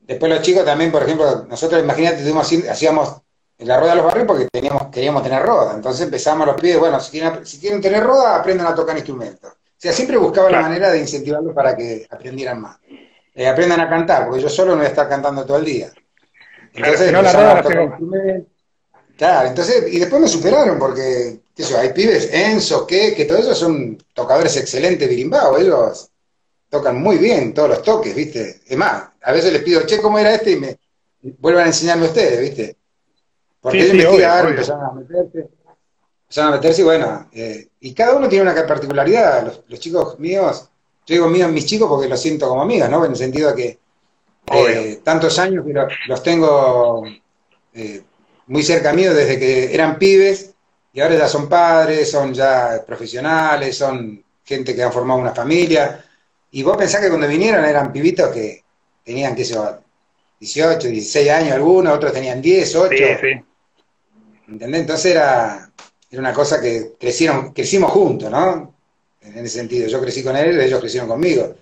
después los chicos también, por ejemplo, nosotros, imagínate, tuvimos, hacíamos la rueda de los barrios porque teníamos, queríamos tener roda. Entonces empezamos los pibes, bueno, si quieren, si quieren tener roda, aprendan a tocar instrumentos. O sea, siempre buscaba la manera de incentivarlos para que aprendieran más. Eh, aprendan a cantar, porque yo solo no voy a estar cantando todo el día. Entonces, no, la Claro, entonces, y después me superaron porque, qué sé hay pibes, Enzo, que, que todos esos son tocadores excelentes birimbao, ellos tocan muy bien todos los toques, ¿viste? Es más, a veces les pido, che, ¿cómo era este? Y me vuelvan a enseñarme ustedes, ¿viste? Porque ellos investigaron, empezaron a meterse, empezaron a meterse y bueno, eh, y cada uno tiene una particularidad, los, chicos míos, yo digo míos, mis chicos porque los siento como amigos, ¿no? En el sentido de que eh, tantos años que los, tengo... Eh, muy cerca mío desde que eran pibes y ahora ya son padres, son ya profesionales, son gente que han formado una familia. Y vos pensás que cuando vinieron eran pibitos que tenían, qué sé yo, 18, 16 años algunos, otros tenían 10, 8. Sí, sí. ¿Entendés? Entonces era, era una cosa que crecieron, crecimos juntos, ¿no? En ese sentido, yo crecí con él, ellos crecieron conmigo.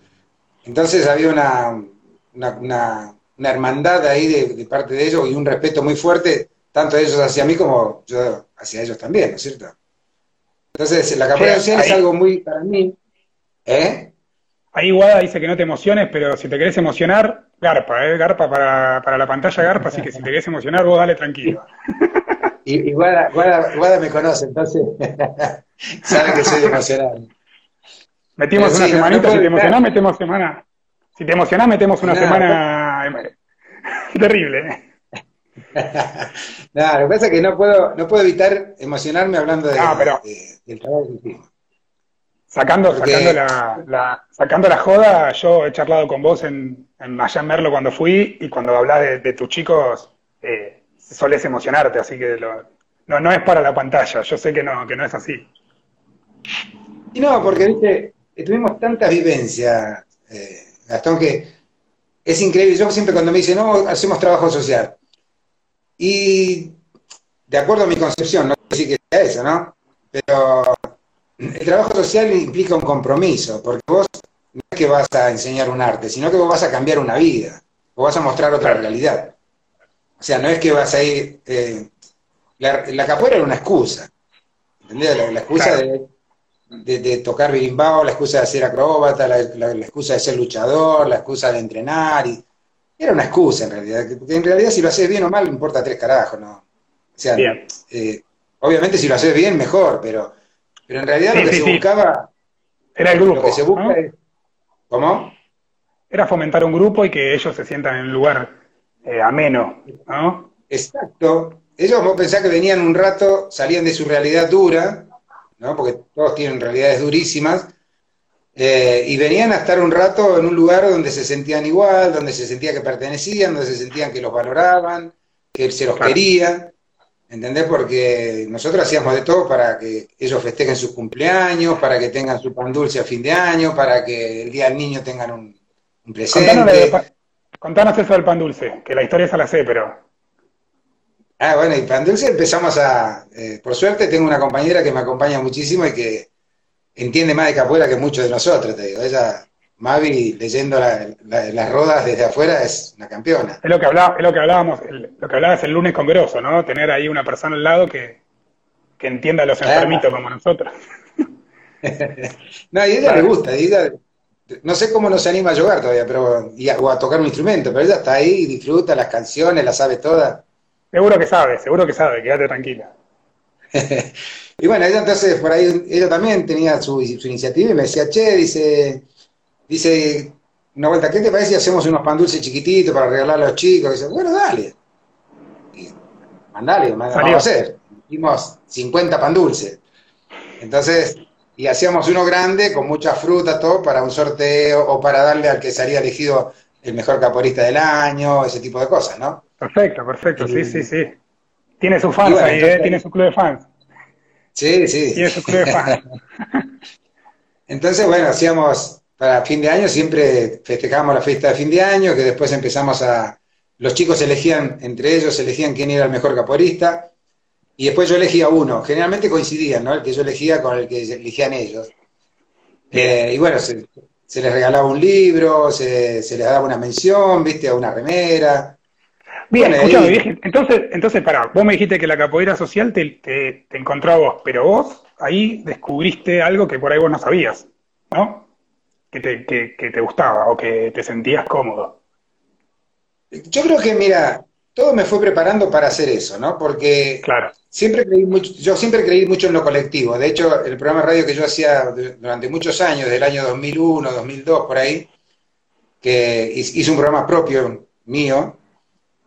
Entonces había una, una, una, hermandad ahí de, de, parte de ellos y un respeto muy fuerte tanto ellos hacia mí como yo hacia ellos también, ¿no es cierto? Entonces, la capacidad social es algo muy, para mí, ¿eh? Ahí Guada dice que no te emociones, pero si te querés emocionar, garpa, ¿eh? Garpa para, para la pantalla, garpa, así que si te querés emocionar, vos dale tranquilo. <laughs> Y, y Guada, Guada, me conoce, entonces <laughs> sabe que soy emocional. Metimos una semanita, si te emocionás, metemos semana. Si te emocionás, metemos una semana <laughs> terrible. ¿eh? <laughs> no, lo que pasa es que no puedo, no puedo evitar emocionarme hablando de, del trabajo que Sacando, sacando, la, sacando la joda, yo he charlado con vos en, en allá en Merlo cuando fui y cuando hablas de, tus chicos solés emocionarte, así que no, no es para la pantalla, yo sé que no, que no es así. Y no, porque viste, tuvimos tantas vivencias, eh, Gastón, que es increíble. Yo siempre cuando me dicen, no, hacemos trabajo social, y de acuerdo a mi concepción, no sé si que sea eso, ¿no? Pero el trabajo social implica un compromiso, porque vos no es que vas a enseñar un arte, sino que vos vas a cambiar una vida, o vas a mostrar otra realidad. O sea, no es que vas a ir... Eh, la, capoeira era una excusa, ¿entendés? La, excusa de, tocar birimbao, la excusa de ser acróbata, la, excusa de ser luchador, la excusa de entrenar, y era una excusa en realidad, porque en realidad si lo haces bien o mal, importa tres carajos, ¿no? O sea, eh, obviamente si lo haces bien, mejor, pero, pero en realidad lo que se buscaba... Era el grupo. Lo que se busca ¿Cómo? Era fomentar un grupo y que ellos se sientan en un lugar eh, ameno, ¿no? Exacto. Ellos vos pensás que venían un rato, salían de su realidad dura, ¿no? Porque todos tienen realidades durísimas, eh, y venían a estar un rato en un lugar donde se sentían igual, donde se sentía que pertenecían, donde se sentían que los valoraban, que se los quería. ¿Entendés? Porque nosotros hacíamos de todo para que ellos festejen sus cumpleaños, para que tengan su pan dulce a fin de año, para que el día del niño tengan un, presente. Contanos, eso del pan dulce, que la historia esa la sé, pero. Ah, bueno, y pan dulce empezamos a. Eh, por suerte tengo una compañera que me acompaña muchísimo y que entiende más de capoeira que muchos de nosotros, te digo. Ella, Mavi, leyendo las rodas desde afuera, es una campeona. Es lo que, hablaba, es lo que hablábamos, lo que hablabas el lunes con Grosso, ¿no? Tener ahí una persona al lado que, que entienda a los enfermitos como nosotros. <laughs> no, y a ella le gusta, ella, no sé cómo no se anima a jugar todavía, pero o a tocar un instrumento, pero ella está ahí, disfruta las canciones, las sabe todas. Seguro que sabe, seguro que sabe, quédate tranquila. <laughs> Y bueno, ella entonces por ahí, ella también tenía su, iniciativa y me decía, che, dice, dice, una vuelta, ¿qué te parece si hacemos unos pan dulces chiquititos para regalar a los chicos? Y dice, bueno, dale. mandale, vamos a hacer. Hicimos 50 pan dulce. Entonces, y hacíamos uno grande con mucha fruta, todo, para un sorteo o para darle al que salía elegido el mejor caporista del año, ese tipo de cosas, ¿no? Perfecto, perfecto, sí, sí, sí. Tiene su fans ahí, ¿eh? Tiene su club de fans. Sí, sí. Tiene su club de fans. <laughs> entonces, bueno, hacíamos, para fin de año siempre festejábamos la fiesta de fin de año, que después empezamos a... Los chicos elegían, entre ellos elegían quién era el mejor caporista, y después yo elegía uno. Generalmente coincidían, ¿no? El que yo elegía con el que elegían ellos. Eh, y bueno, se, les regalaba un libro, se, les daba una mención, viste, a una remera. Bien, escúchame, entonces, entonces, pará, vos me dijiste que la capoeira social te, te, encontró a vos, pero vos ahí descubriste algo que por ahí vos no sabías, ¿no? Que te, que, que te gustaba o que te sentías cómodo. Yo creo que, mira, todo me fue preparando para hacer eso, ¿no? Porque claro. siempre creí mucho, yo siempre creí mucho en lo colectivo. De hecho, el programa de radio que yo hacía durante muchos años, del año 2001, 2002, por ahí, que hice un programa propio mío,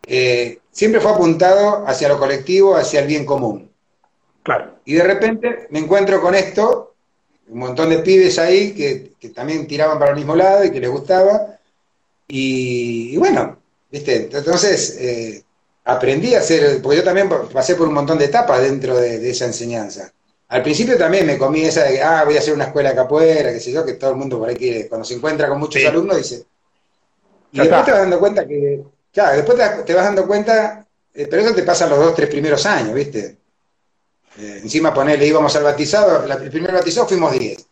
eh, siempre fue apuntado hacia lo colectivo, hacia el bien común. Claro. Y de repente me encuentro con esto, un montón de pibes ahí que, también tiraban para el mismo lado y que les gustaba. y bueno, ¿Viste? Entonces, eh, aprendí a hacer, porque yo también pasé por un montón de etapas dentro de, esa enseñanza. Al principio también me comí esa de, ah, voy a hacer una escuela de capoeira, qué sé yo, que todo el mundo por ahí quiere, cuando se encuentra con muchos alumnos dice... Y después te vas dando cuenta que, claro, después te, vas dando cuenta, eh, pero eso te pasa los dos, tres primeros años, ¿viste? Eh, encima ponerle, íbamos al batizado, el primer batizado fuimos 10,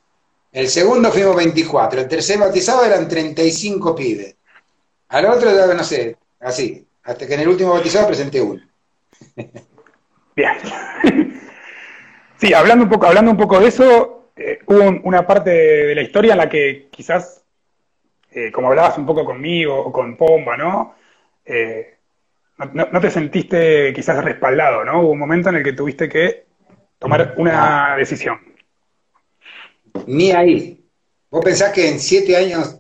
el segundo fuimos 24, el tercer batizado eran 35 pibes. Al otro, no sé, así. Hasta que en el último bautizado presenté uno. Bien. <laughs> Sí, hablando un poco, hablando un poco de eso, eh, hubo una parte de, la historia en la que quizás, eh, como hablabas un poco conmigo o con Pomba, ¿no? Eh, no, te sentiste quizás respaldado, ¿no? Hubo un momento en el que tuviste que tomar una decisión. Ni ahí. Vos pensás que en siete años,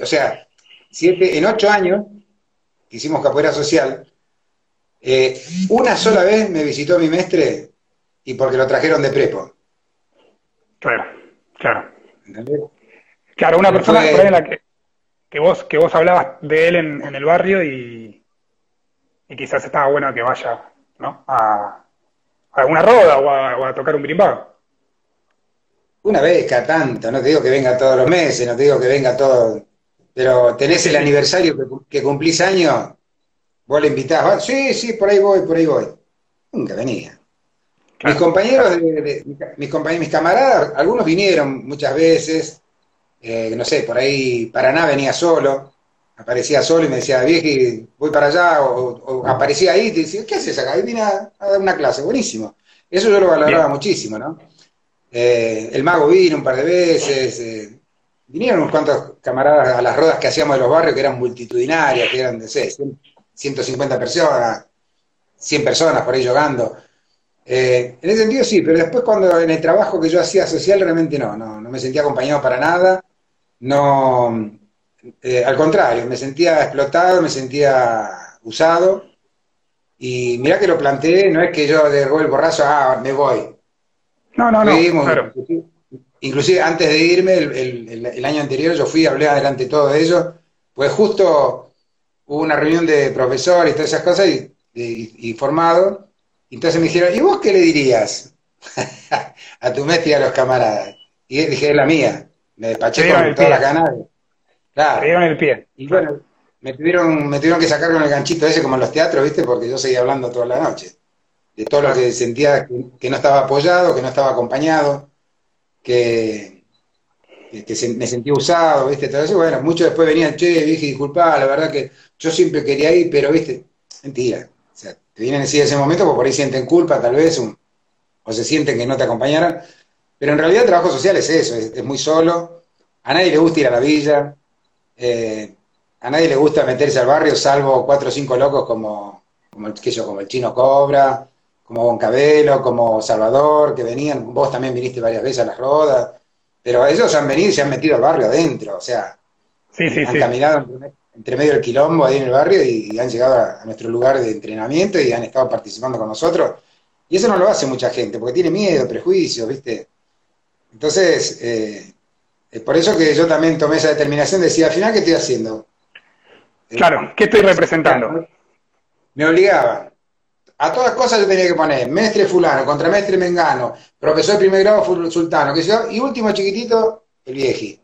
o sea, siete, en ocho años que hicimos capoeira social, eh, una sola vez me visitó mi mestre y porque lo trajeron de prepo. Claro, claro. Claro, una persona la que, que, vos, que vos hablabas de él en, el barrio y, y, quizás estaba bueno que vaya ¿no? a, a una roda o a, tocar un brimbado. Una vez cada tanto, no te digo que venga todos los meses, no te digo que venga todo, pero tenés el aniversario que, cumplís años, vos le invitás, sí, sí, por ahí voy, por ahí voy. Nunca venía. Mis compañeros, de, mis compañeros, mis camaradas, algunos vinieron muchas veces, eh, no sé, por ahí Paraná venía solo, aparecía solo y me decía, vieji, voy para allá, o, aparecía ahí y te decía, ¿qué haces acá? Y vine a, dar una clase, buenísimo. Eso yo lo valoraba muchísimo, ¿no? Eh, el mago vino un par de veces, eh, vinieron unos cuantos camaradas a las rodas que hacíamos de los barrios, que eran multitudinarias, que eran de sé, 150 personas, 100 personas por ahí jugando. Eh, en ese sentido sí, pero después cuando en el trabajo que yo hacía social realmente no, no, no me sentía acompañado para nada, no, eh, al contrario, me sentía explotado, me sentía usado, y mirá que lo planteé, no es que yo de el borrazo, ah, me voy. No, no, no, claro. Inclusive antes de irme, el, año anterior, yo fui, hablé adelante todo de ello, pues justo hubo una reunión de profesores y todas esas cosas y, y, formado. Entonces me dijeron, ¿y vos qué le dirías <laughs> a tu y a los camaradas? Y dije, es la mía. Me despaché con todas las ganas. Claro. el pie. Y bueno, me tuvieron, me tuvieron que sacar con el ganchito ese como en los teatros, ¿viste? Porque yo seguía hablando toda la noche. De todo lo que sentía que no estaba apoyado, que no estaba acompañado que, me sentí usado, ¿viste? Eso, bueno, muchos después venían, che, dije, disculpa, la verdad que yo siempre quería ir, pero, ¿viste? Mentira. O sea, te vienen a ese momento, porque por ahí sienten culpa, tal vez, o se sienten que no te acompañaron. Pero en realidad el trabajo social es eso, es, muy solo. A nadie le gusta ir a la villa. Eh, a nadie le gusta meterse al barrio, salvo cuatro o cinco locos como, como, el, como el chino Cobra, como Boncabelo, como Salvador, que venían, vos también viniste varias veces a las rodas, pero ellos han venido y se han metido al barrio adentro, o sea, sí, sí, han caminado entre medio del quilombo ahí en el barrio y, han llegado a, nuestro lugar de entrenamiento y han estado participando con nosotros. Y eso no lo hace mucha gente, porque tiene miedo, prejuicios, ¿viste? Entonces, eh, es por eso que yo también tomé esa determinación de decir, al final, ¿qué estoy haciendo? Claro, ¿qué estoy representando? Me obligaba. A todas cosas yo tenía que poner mestre fulano, contramestre mengano, profesor de primer grado sultano, que y último chiquitito, el vieji.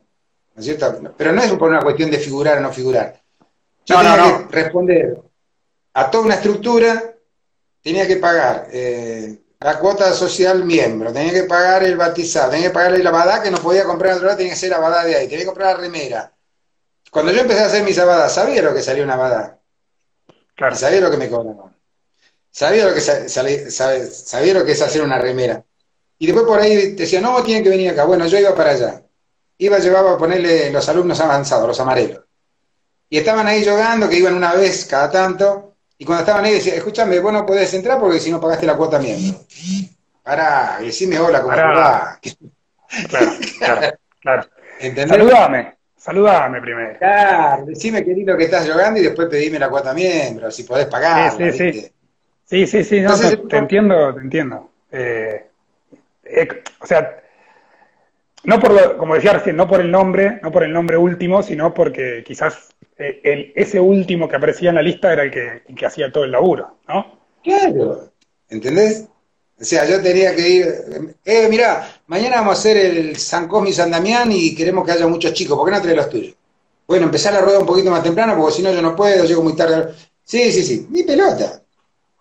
¿No es cierto? Pero no es por una cuestión de figurar o no figurar. Yo tenía que responder a toda una estructura, tenía que pagar eh, la cuota social miembro, tenía que pagar el batizado, tenía que pagar la abadá que no podía comprar en otro lado, tenía que ser abadá de ahí, tenía que comprar la remera. Cuando yo empecé a hacer mis abadas, sabía lo que salía una abadá. Claro. sabía lo que me cobraban. Sabía lo que sabía lo que es hacer una remera. Y después por ahí decía, no, tienen que venir acá. Bueno, yo iba para allá. Iba, llevaba a ponerle los alumnos avanzados, los amarelos. Y estaban ahí jugando, que iban una vez cada tanto, y cuando estaban ahí decía, escúchame, vos no podés entrar porque si no pagaste la cuota miembro. Pará, decime hola, ¿cómo va? Claro, claro, claro. ¿Entendés? Saludame, saludame primero. Claro, decime qué lindo que estás jugando y después pedime la cuota miembro, si podés pagar. Sí, sí, sí. Sí, sí, sí, te, entiendo, te entiendo. Eh, eh, o sea, no por, como decía recién, no por el nombre, no por el nombre último, sino porque quizás eh, el, ese último que aparecía en la lista era el que, que hacía todo el laburo, ¿no? Claro, ¿entendés? O sea, yo tenía que ir, eh, mirá, mañana vamos a hacer el San Cosme y San Damián y queremos que haya muchos chicos, ¿por qué no traes los tuyos? Bueno, empezar la rueda un poquito más temprano porque si no yo no puedo, llego muy tarde. Sí, sí, sí, mi pelota.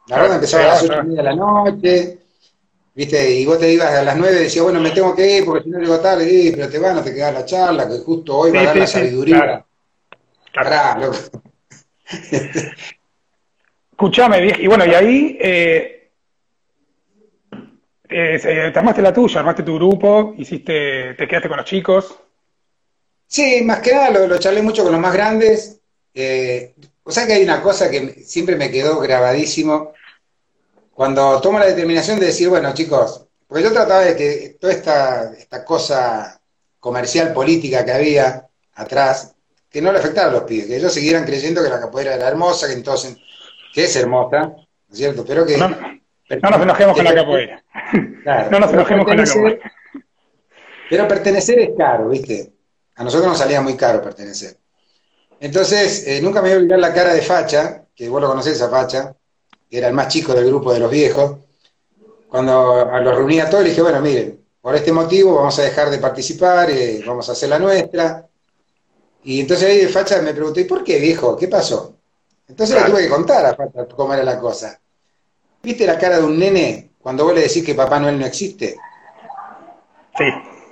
La rueda empezaba a las ocho de la noche, ¿viste? Y vos te ibas a las nueve y decías, bueno, me tengo que ir porque si no llego tarde, pero te van, no te queda la charla, que justo hoy va a dar la sabiduría. Claro. <laughs> Escuchame, y bueno, y ahí eh, eh, te armaste la tuya, armaste tu grupo, hiciste, te quedaste con los chicos. Sí, más que nada lo, charlé mucho con los más grandes. Eh, o sea que hay una cosa que siempre me quedó grabadísimo, cuando tomo la determinación de decir, bueno, chicos, porque yo trataba de que toda esta, esta cosa comercial política que había atrás, que no le afectara a los pibes, que ellos siguieran creyendo que la capoeira era hermosa, que entonces, que es hermosa, ¿no es cierto? Pero que... No, nos enojemos con la capoeira. no nos enojemos con la capoeira. Pero pertenecer es caro, ¿viste? A nosotros nos salía muy caro pertenecer. Entonces, eh, nunca me voy a olvidar la cara de Facha, que vos lo conocés a Facha, era el más chico del grupo de los viejos, cuando los reuní a todos, le dije, bueno, miren, por este motivo vamos a dejar de participar, eh, vamos a hacer la nuestra. Y entonces ahí Facha me preguntó, ¿y por qué, viejo? ¿Qué pasó? Entonces le tuve que contar a Facha cómo era la cosa. ¿Viste la cara de un nene cuando vos le decís que Papá Noel no existe? Sí.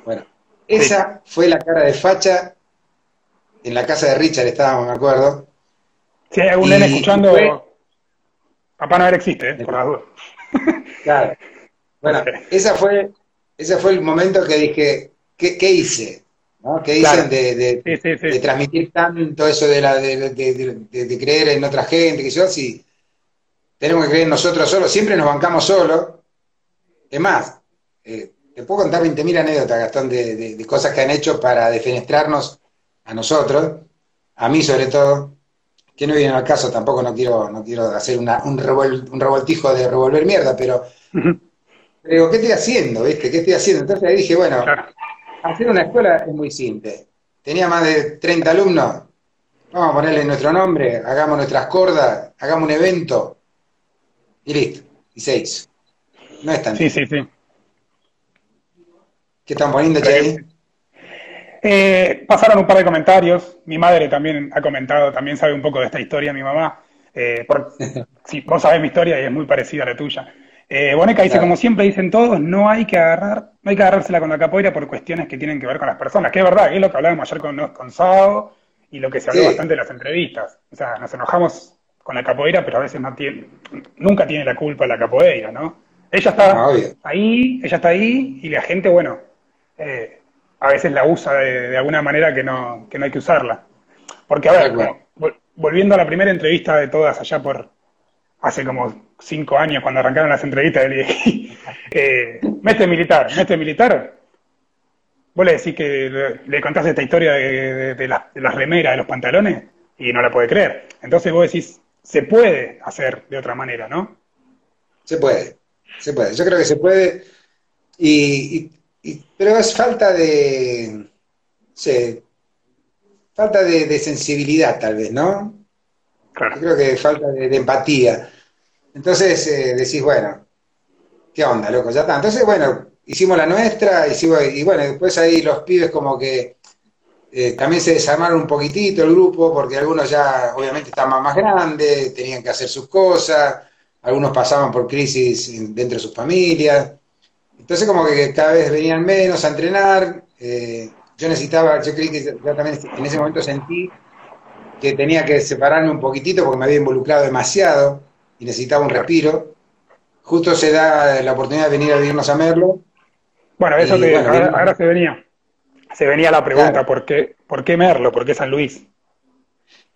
Bueno, esa fue la cara de Facha en la casa de Richard, estábamos, me acuerdo. Si hay algún nene escuchando, Papá Noel existe, ¿eh? por la duda. Claro. Bueno, esa fue, ese fue el momento que dije, ¿qué, hice? ¿no? ¿Qué hice de, transmitir tanto eso de, la, de, creer en otra gente? Que yo, si tenemos que creer en nosotros solos, siempre nos bancamos solos. Es más, eh, te puedo contar 20.000 anécdotas, Gastón, de, cosas que han hecho para defenestrarnos a nosotros, a mí sobre todo que no viene al caso, tampoco no quiero, no quiero hacer un, un revoltijo de revolver mierda, pero digo, ¿qué estoy haciendo? ¿Viste? ¿Qué estoy haciendo? Entonces ahí dije, bueno, hacer una escuela es muy simple. Tenía más de 30 alumnos, vamos a ponerle nuestro nombre, hagamos nuestras cordas, hagamos un evento, y listo, y seis. No es tan Sí, sí, sí. ¿Qué están poniendo, Che? Eh, pasaron un par de comentarios. Mi madre también ha comentado, también sabe un poco de esta historia, mi mamá. Eh, <laughs> vos sabés mi historia y es muy parecida a la tuya. Eh, Boneca dice, como siempre dicen todos, no hay que agarrar, no hay que agarrársela con la capoeira por cuestiones que tienen que ver con las personas, que es verdad, que es lo que hablábamos ayer con, con Sao y lo que se habló bastante en las entrevistas. O sea, nos enojamos con la capoeira, pero a veces no tiene, nunca tiene la culpa la capoeira, ¿no? Ella está ah, ahí, ella está ahí, y la gente, bueno, eh, a veces la usa de, alguna manera que no, que no hay que usarla. Porque, a ver, volviendo a la primera entrevista de todas allá por hace como cinco años, cuando arrancaron las entrevistas, le dije, <laughs> eh, mete militar, mete militar. Vos le decís que le, contaste esta historia de, las remeras, de los pantalones. y no la puede creer. Entonces vos decís, se puede hacer de otra manera, ¿no? Se puede, se puede. Yo creo que se puede, y, pero es falta de, sé, falta de, sensibilidad tal vez, ¿no? Yo creo que falta de, empatía. Entonces eh, decís, bueno, ¿qué onda, loco? Ya está. Entonces, bueno, hicimos la nuestra, hicimos, y bueno, después ahí los pibes como que eh, también se desarmaron un poquitito el grupo, porque algunos ya obviamente estaban más grandes, tenían que hacer sus cosas, algunos pasaban por crisis dentro de sus familias. Entonces como que cada vez venían menos a entrenar. Eh, yo necesitaba, yo creí que yo también en ese momento sentí que tenía que separarme un poquitito porque me había involucrado demasiado y necesitaba un respiro. Justo se da la oportunidad de venir a vivirnos a Merlo. Bueno, eso te, ahora, se venía. Se venía la pregunta, ¿por, qué, ¿por qué Merlo? ¿Por qué San Luis?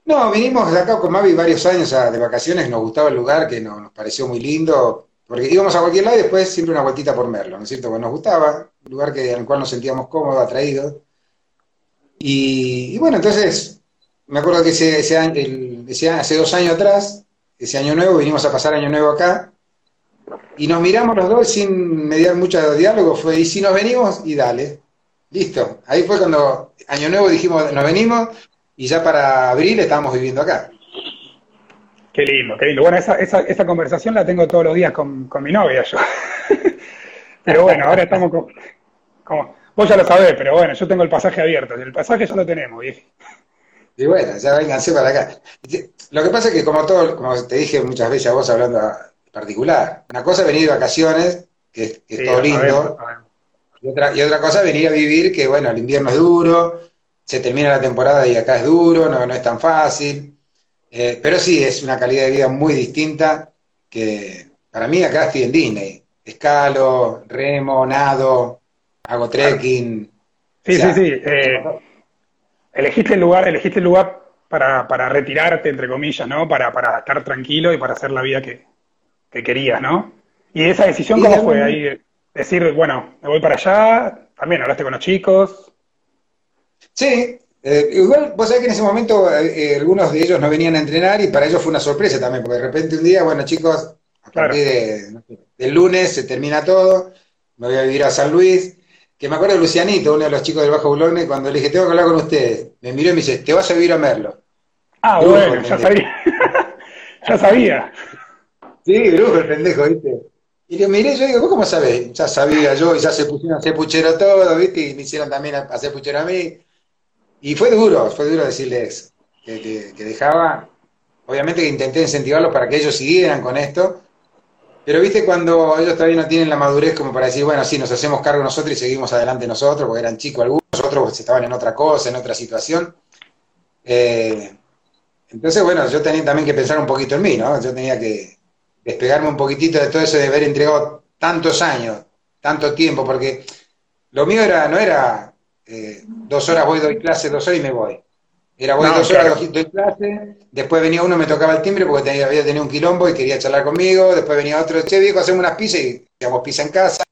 No, vinimos de acá con Mavi varios años de vacaciones, nos gustaba el lugar, que nos, pareció muy lindo, porque íbamos a cualquier lado y después siempre una vueltita por Merlo, ¿no es cierto? Porque nos gustaba, un lugar que, en el cual nos sentíamos cómodos, atraídos. Y, bueno, entonces, me acuerdo que ese, ese, año, hace dos años atrás, ese año nuevo, vinimos a pasar año nuevo acá, y nos miramos los dos sin mediar mucho diálogo, fue, y si nos venimos, y dale, listo. Ahí fue cuando año nuevo dijimos, nos venimos, y ya para abril estábamos viviendo acá. Qué lindo, qué lindo. Bueno, esa, esa, esa conversación la tengo todos los días con, con mi novia yo. <laughs> pero bueno, ahora estamos con, como, Vos ya lo sabés, pero bueno, yo tengo el pasaje abierto. El pasaje ya lo tenemos, viejo. Y bueno, ya vénganse para acá. Lo que pasa es que como todo, como te dije muchas veces a vos hablando particular, una cosa es venir de vacaciones, que, es todo lindo, Y, otra, y otra cosa es venir a vivir, que bueno, el invierno es duro, se termina la temporada y acá es duro, no, no es tan fácil. Eh, pero sí, es una calidad de vida muy distinta que para mí acá estoy en Disney. Escalo, remo, nado, hago trekking. Sí, sí, sí. Eh, elegiste el lugar, elegiste el lugar para, para retirarte, entre comillas, ¿no? Para, para estar tranquilo y para hacer la vida que, que querías, ¿no? Y esa decisión, ¿cómo fue ahí? Decir, bueno, me voy para allá, también hablaste con los chicos. Sí, eh, igual vos sabés que en ese momento eh, algunos de ellos no venían a entrenar y para ellos fue una sorpresa también, porque de repente un día, bueno chicos, a partir de, del lunes se termina todo, me voy a vivir a San Luis, que me acuerdo de Lucianito, uno de los chicos del Bajo Boulogne, cuando le dije, tengo que hablar con ustedes, me miró y me dice, te vas a vivir a Merlo. Ah, bueno, ya sabía. <laughs> ya sabía. Sí, brujo el pendejo, ¿viste? Y le miré, yo digo, ¿vos cómo sabés? Ya sabía yo, y ya se pusieron a hacer puchero todo, ¿viste? Y me hicieron también a hacer puchero a mí. Y fue duro, fue duro decirles que, dejaba. Obviamente que intenté incentivarlos para que ellos siguieran con esto, pero viste cuando ellos todavía no tienen la madurez como para decir, bueno, sí, nos hacemos cargo nosotros y seguimos adelante nosotros, porque eran chicos algunos, otros estaban en otra cosa, en otra situación. Eh, entonces, bueno, yo tenía también que pensar un poquito en mí, ¿no? Yo tenía que despegarme un poquitito de todo eso de haber entregado tantos años, tanto tiempo, porque lo mío era, no era eh, dos horas voy, doy clase, dos horas y me voy. Era voy dos horas de clase, después venía uno, me tocaba el timbre porque tenía, había tenido un quilombo y quería charlar conmigo, después venía otro, che viejo, hacemos unas pizzas y hacíamos pizza en casa,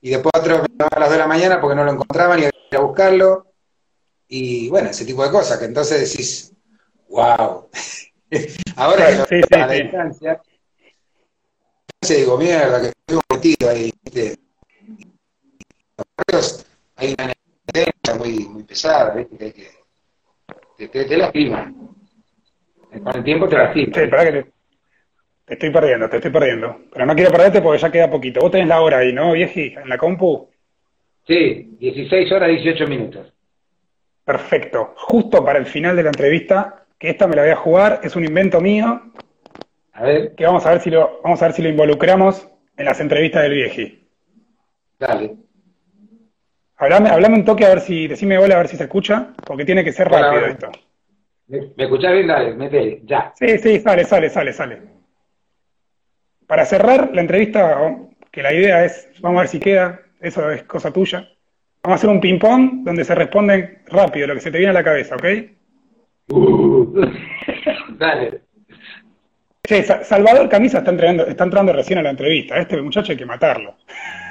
y después otro me a las 2 de la mañana porque no lo encontraban y iba a buscarlo, y bueno, ese tipo de cosas, que entonces decís, wow. Ahora que sí, a la distancia, se digo, mierda, que estoy metido ahí, ¿viste? Hay una muy, muy pesada, ¿viste? Que hay que te, te, lastima. Con el tiempo te lastima. Sí, espera que te, te, estoy perdiendo, te estoy perdiendo. Pero no quiero perderte porque ya queda poquito. Vos tenés la hora ahí, ¿no, vieji? En la compu. Sí, 16 horas 18 minutos. Perfecto. Justo para el final de la entrevista, que esta me la voy a jugar, es un invento mío. A ver. Que vamos a ver si lo, vamos a ver si lo involucramos en las entrevistas del vieji. Dale. Hablame, hablame un toque a ver si, decime hola a ver si se escucha, porque tiene que ser rápido esto. ¿Me, ¿Me escuchás bien? Dale, mete, ya. Sí, sí, sale, sale, sale, sale. Para cerrar la entrevista, que la idea es, vamos a ver si queda, eso es cosa tuya. Vamos a hacer un ping-pong donde se responden rápido lo que se te viene a la cabeza, ¿ok? Uh, <laughs> dale. Che, Salvador Camisa está, está entrando recién a la entrevista. Este muchacho hay que matarlo.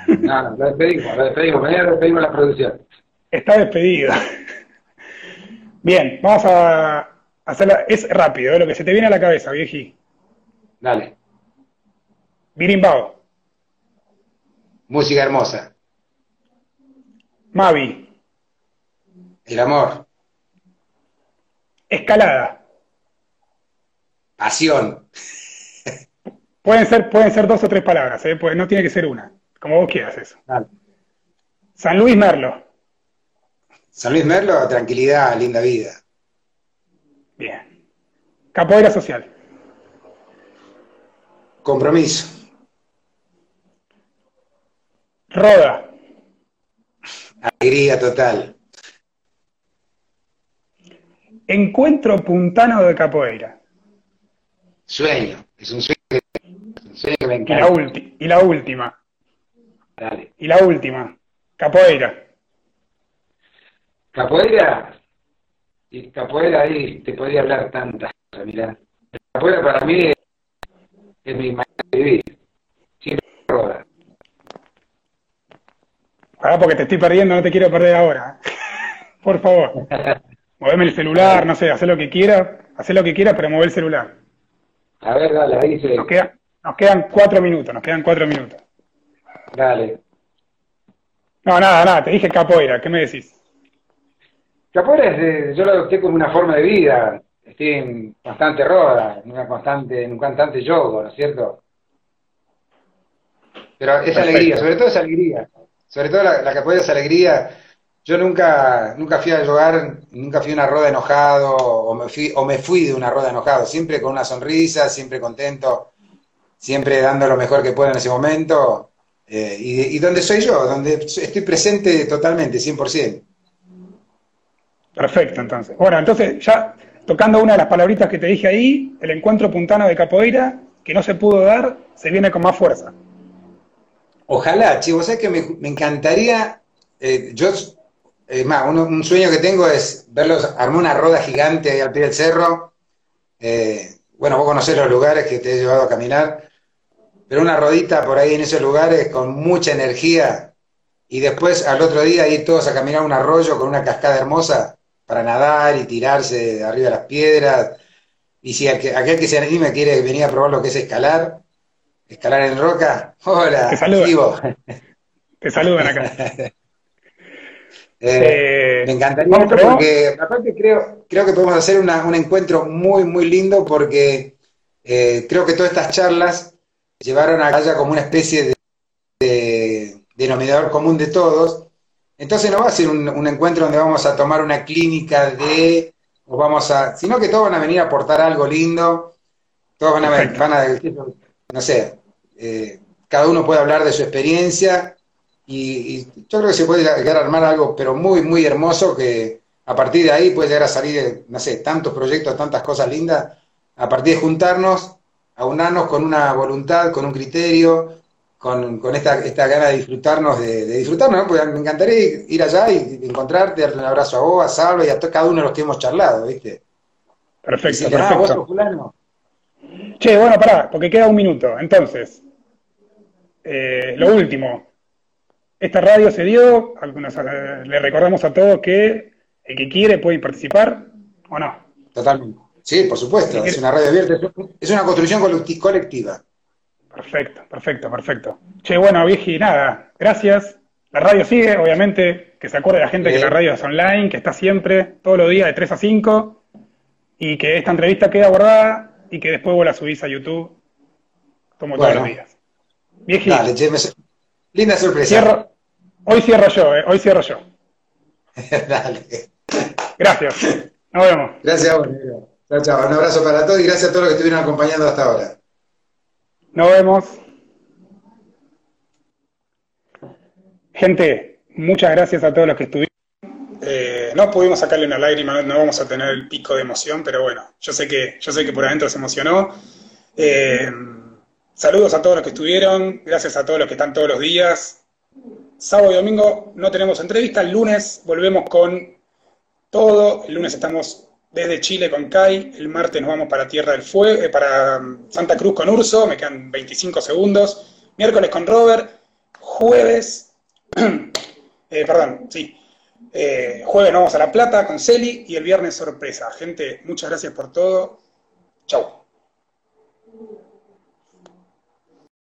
No, no, lo despedimos, lo despedimos. Mañana despedimos la producción. Está despedido. Bien, vamos a, es rápido, lo que se te viene a la cabeza, vieji. Dale. Birimbao. Música hermosa. Mavi. El amor. Escalada. Pasión. Pueden ser, pueden ser dos o tres palabras, ¿eh? pues no tiene que ser una. Como vos quieras eso. San Luis Merlo. San Luis Merlo, tranquilidad, linda vida. Bien. Capoeira social. Compromiso. Roda. Alegría total. Encuentro puntano de capoeira. Sueño. Es un sueño y la, última. Y la última. Capoeira. Capoeira. Y capoeira ahí te podría hablar tantas cosas, mirá. Capoeira para mí es, mi manera de vivir. Siempre roda. Ahora porque te estoy perdiendo, no te quiero perder ahora. <laughs> Por favor. <laughs> Moveme el celular, no sé, haz lo que quiera, haz lo que quiera, pero mueve el celular. A ver, dale, ahí se... Nos queda, nos quedan cuatro minutos, nos quedan cuatro minutos. Dale. No, nada, nada, te dije capoeira, ¿qué me decís? Capoeira es, yo lo adopté como una forma de vida. Estoy en constante roda, en una constante, en un constante yoga, ¿no es cierto? Pero es alegría, sobre todo es alegría. Sobre todo la, la capoeira es alegría. Yo nunca, nunca fui a jugar, nunca fui a una roda enojado, o me fui, o me fui de una roda enojado, siempre con una sonrisa, siempre contento siempre dando lo mejor que puedo en ese momento, eh, y, donde soy yo, donde estoy presente totalmente, 100%. Perfecto, entonces. Bueno, entonces ya tocando una de las palabritas que te dije ahí, el encuentro puntano de capoeira, que no se pudo dar, se viene con más fuerza. Ojalá, chicos, sé que me, encantaría, eh, yo, más, un, sueño que tengo es verlos armar una roda gigante ahí al pie del cerro. Eh, bueno, vos conocés los lugares que te he llevado a caminar pero una rodita por ahí en esos lugares con mucha energía y después al otro día ir todos a caminar un arroyo con una cascada hermosa para nadar y tirarse de arriba de las piedras. Y si aquel, que se anime quiere venir a probar lo que es escalar, escalar en roca, <laughs> hola, te saludan, te saludan acá. <laughs> Eh, me encantaría porque aparte creo, creo que podemos hacer un encuentro muy, muy lindo porque eh, creo que todas estas charlas llevaron a haya como una especie de, denominador común de todos. Entonces no va a ser un, encuentro donde vamos a tomar una clínica de, o vamos a, sino que todos van a venir a aportar algo lindo, todos van a, van a no sé, eh, cada uno puede hablar de su experiencia y, yo creo que se puede llegar a armar algo, pero muy, muy hermoso que a partir de ahí puede llegar a salir, no sé, tantos proyectos, tantas cosas lindas, a partir de juntarnos aunarnos con una voluntad, con un criterio, con, esta, esta gana de disfrutarnos, de, disfrutarnos, pues me encantaría ir allá y encontrarte, darte un abrazo a vos, a Salvo y a cada uno de los que hemos charlado, ¿viste? Perfecto, perfecto. Che, bueno, pará, porque queda un minuto. Entonces, eh, lo último. Esta radio se dio, algunos, eh, le recordamos a todos que el que quiere puede participar, ¿o no? Totalmente. Sí, por supuesto, es una radio abierta, es una construcción colectiva. Perfecto, perfecto, perfecto. Che, bueno, vieji, nada, gracias. La radio sigue, obviamente, que se acuerde la gente que la radio es online, que está siempre, todos los días de 3 a 5, y que esta entrevista queda guardada y que después vos la subís a YouTube como todos los días. Vieji. Dale, che, linda sorpresa. hoy cierro yo, eh, hoy cierro yo. <laughs> Dale. Gracias. Nos vemos. Gracias a vos, Chao, chao. Un abrazo para todos y gracias a todos los que estuvieron acompañando hasta ahora. Nos vemos. Gente, muchas gracias a todos los que estuvieron. Eh, no pudimos sacarle una lágrima, no vamos a tener el pico de emoción, pero bueno, yo sé que, yo sé que por adentro se emocionó. Eh, saludos a todos los que estuvieron, gracias a todos los que están todos los días. Sábado y domingo no tenemos entrevista, el lunes volvemos con todo, el lunes estamos desde Chile con Kai, el martes nos vamos para Tierra del Fuego, eh, para mm, Santa Cruz con Urso, me quedan 25 segundos, miércoles con Robert, jueves, <clears throat> eh, perdón, sí, Eh, jueves nos vamos a La Plata con Celi y el viernes sorpresa. Gente, muchas gracias por todo. Chau.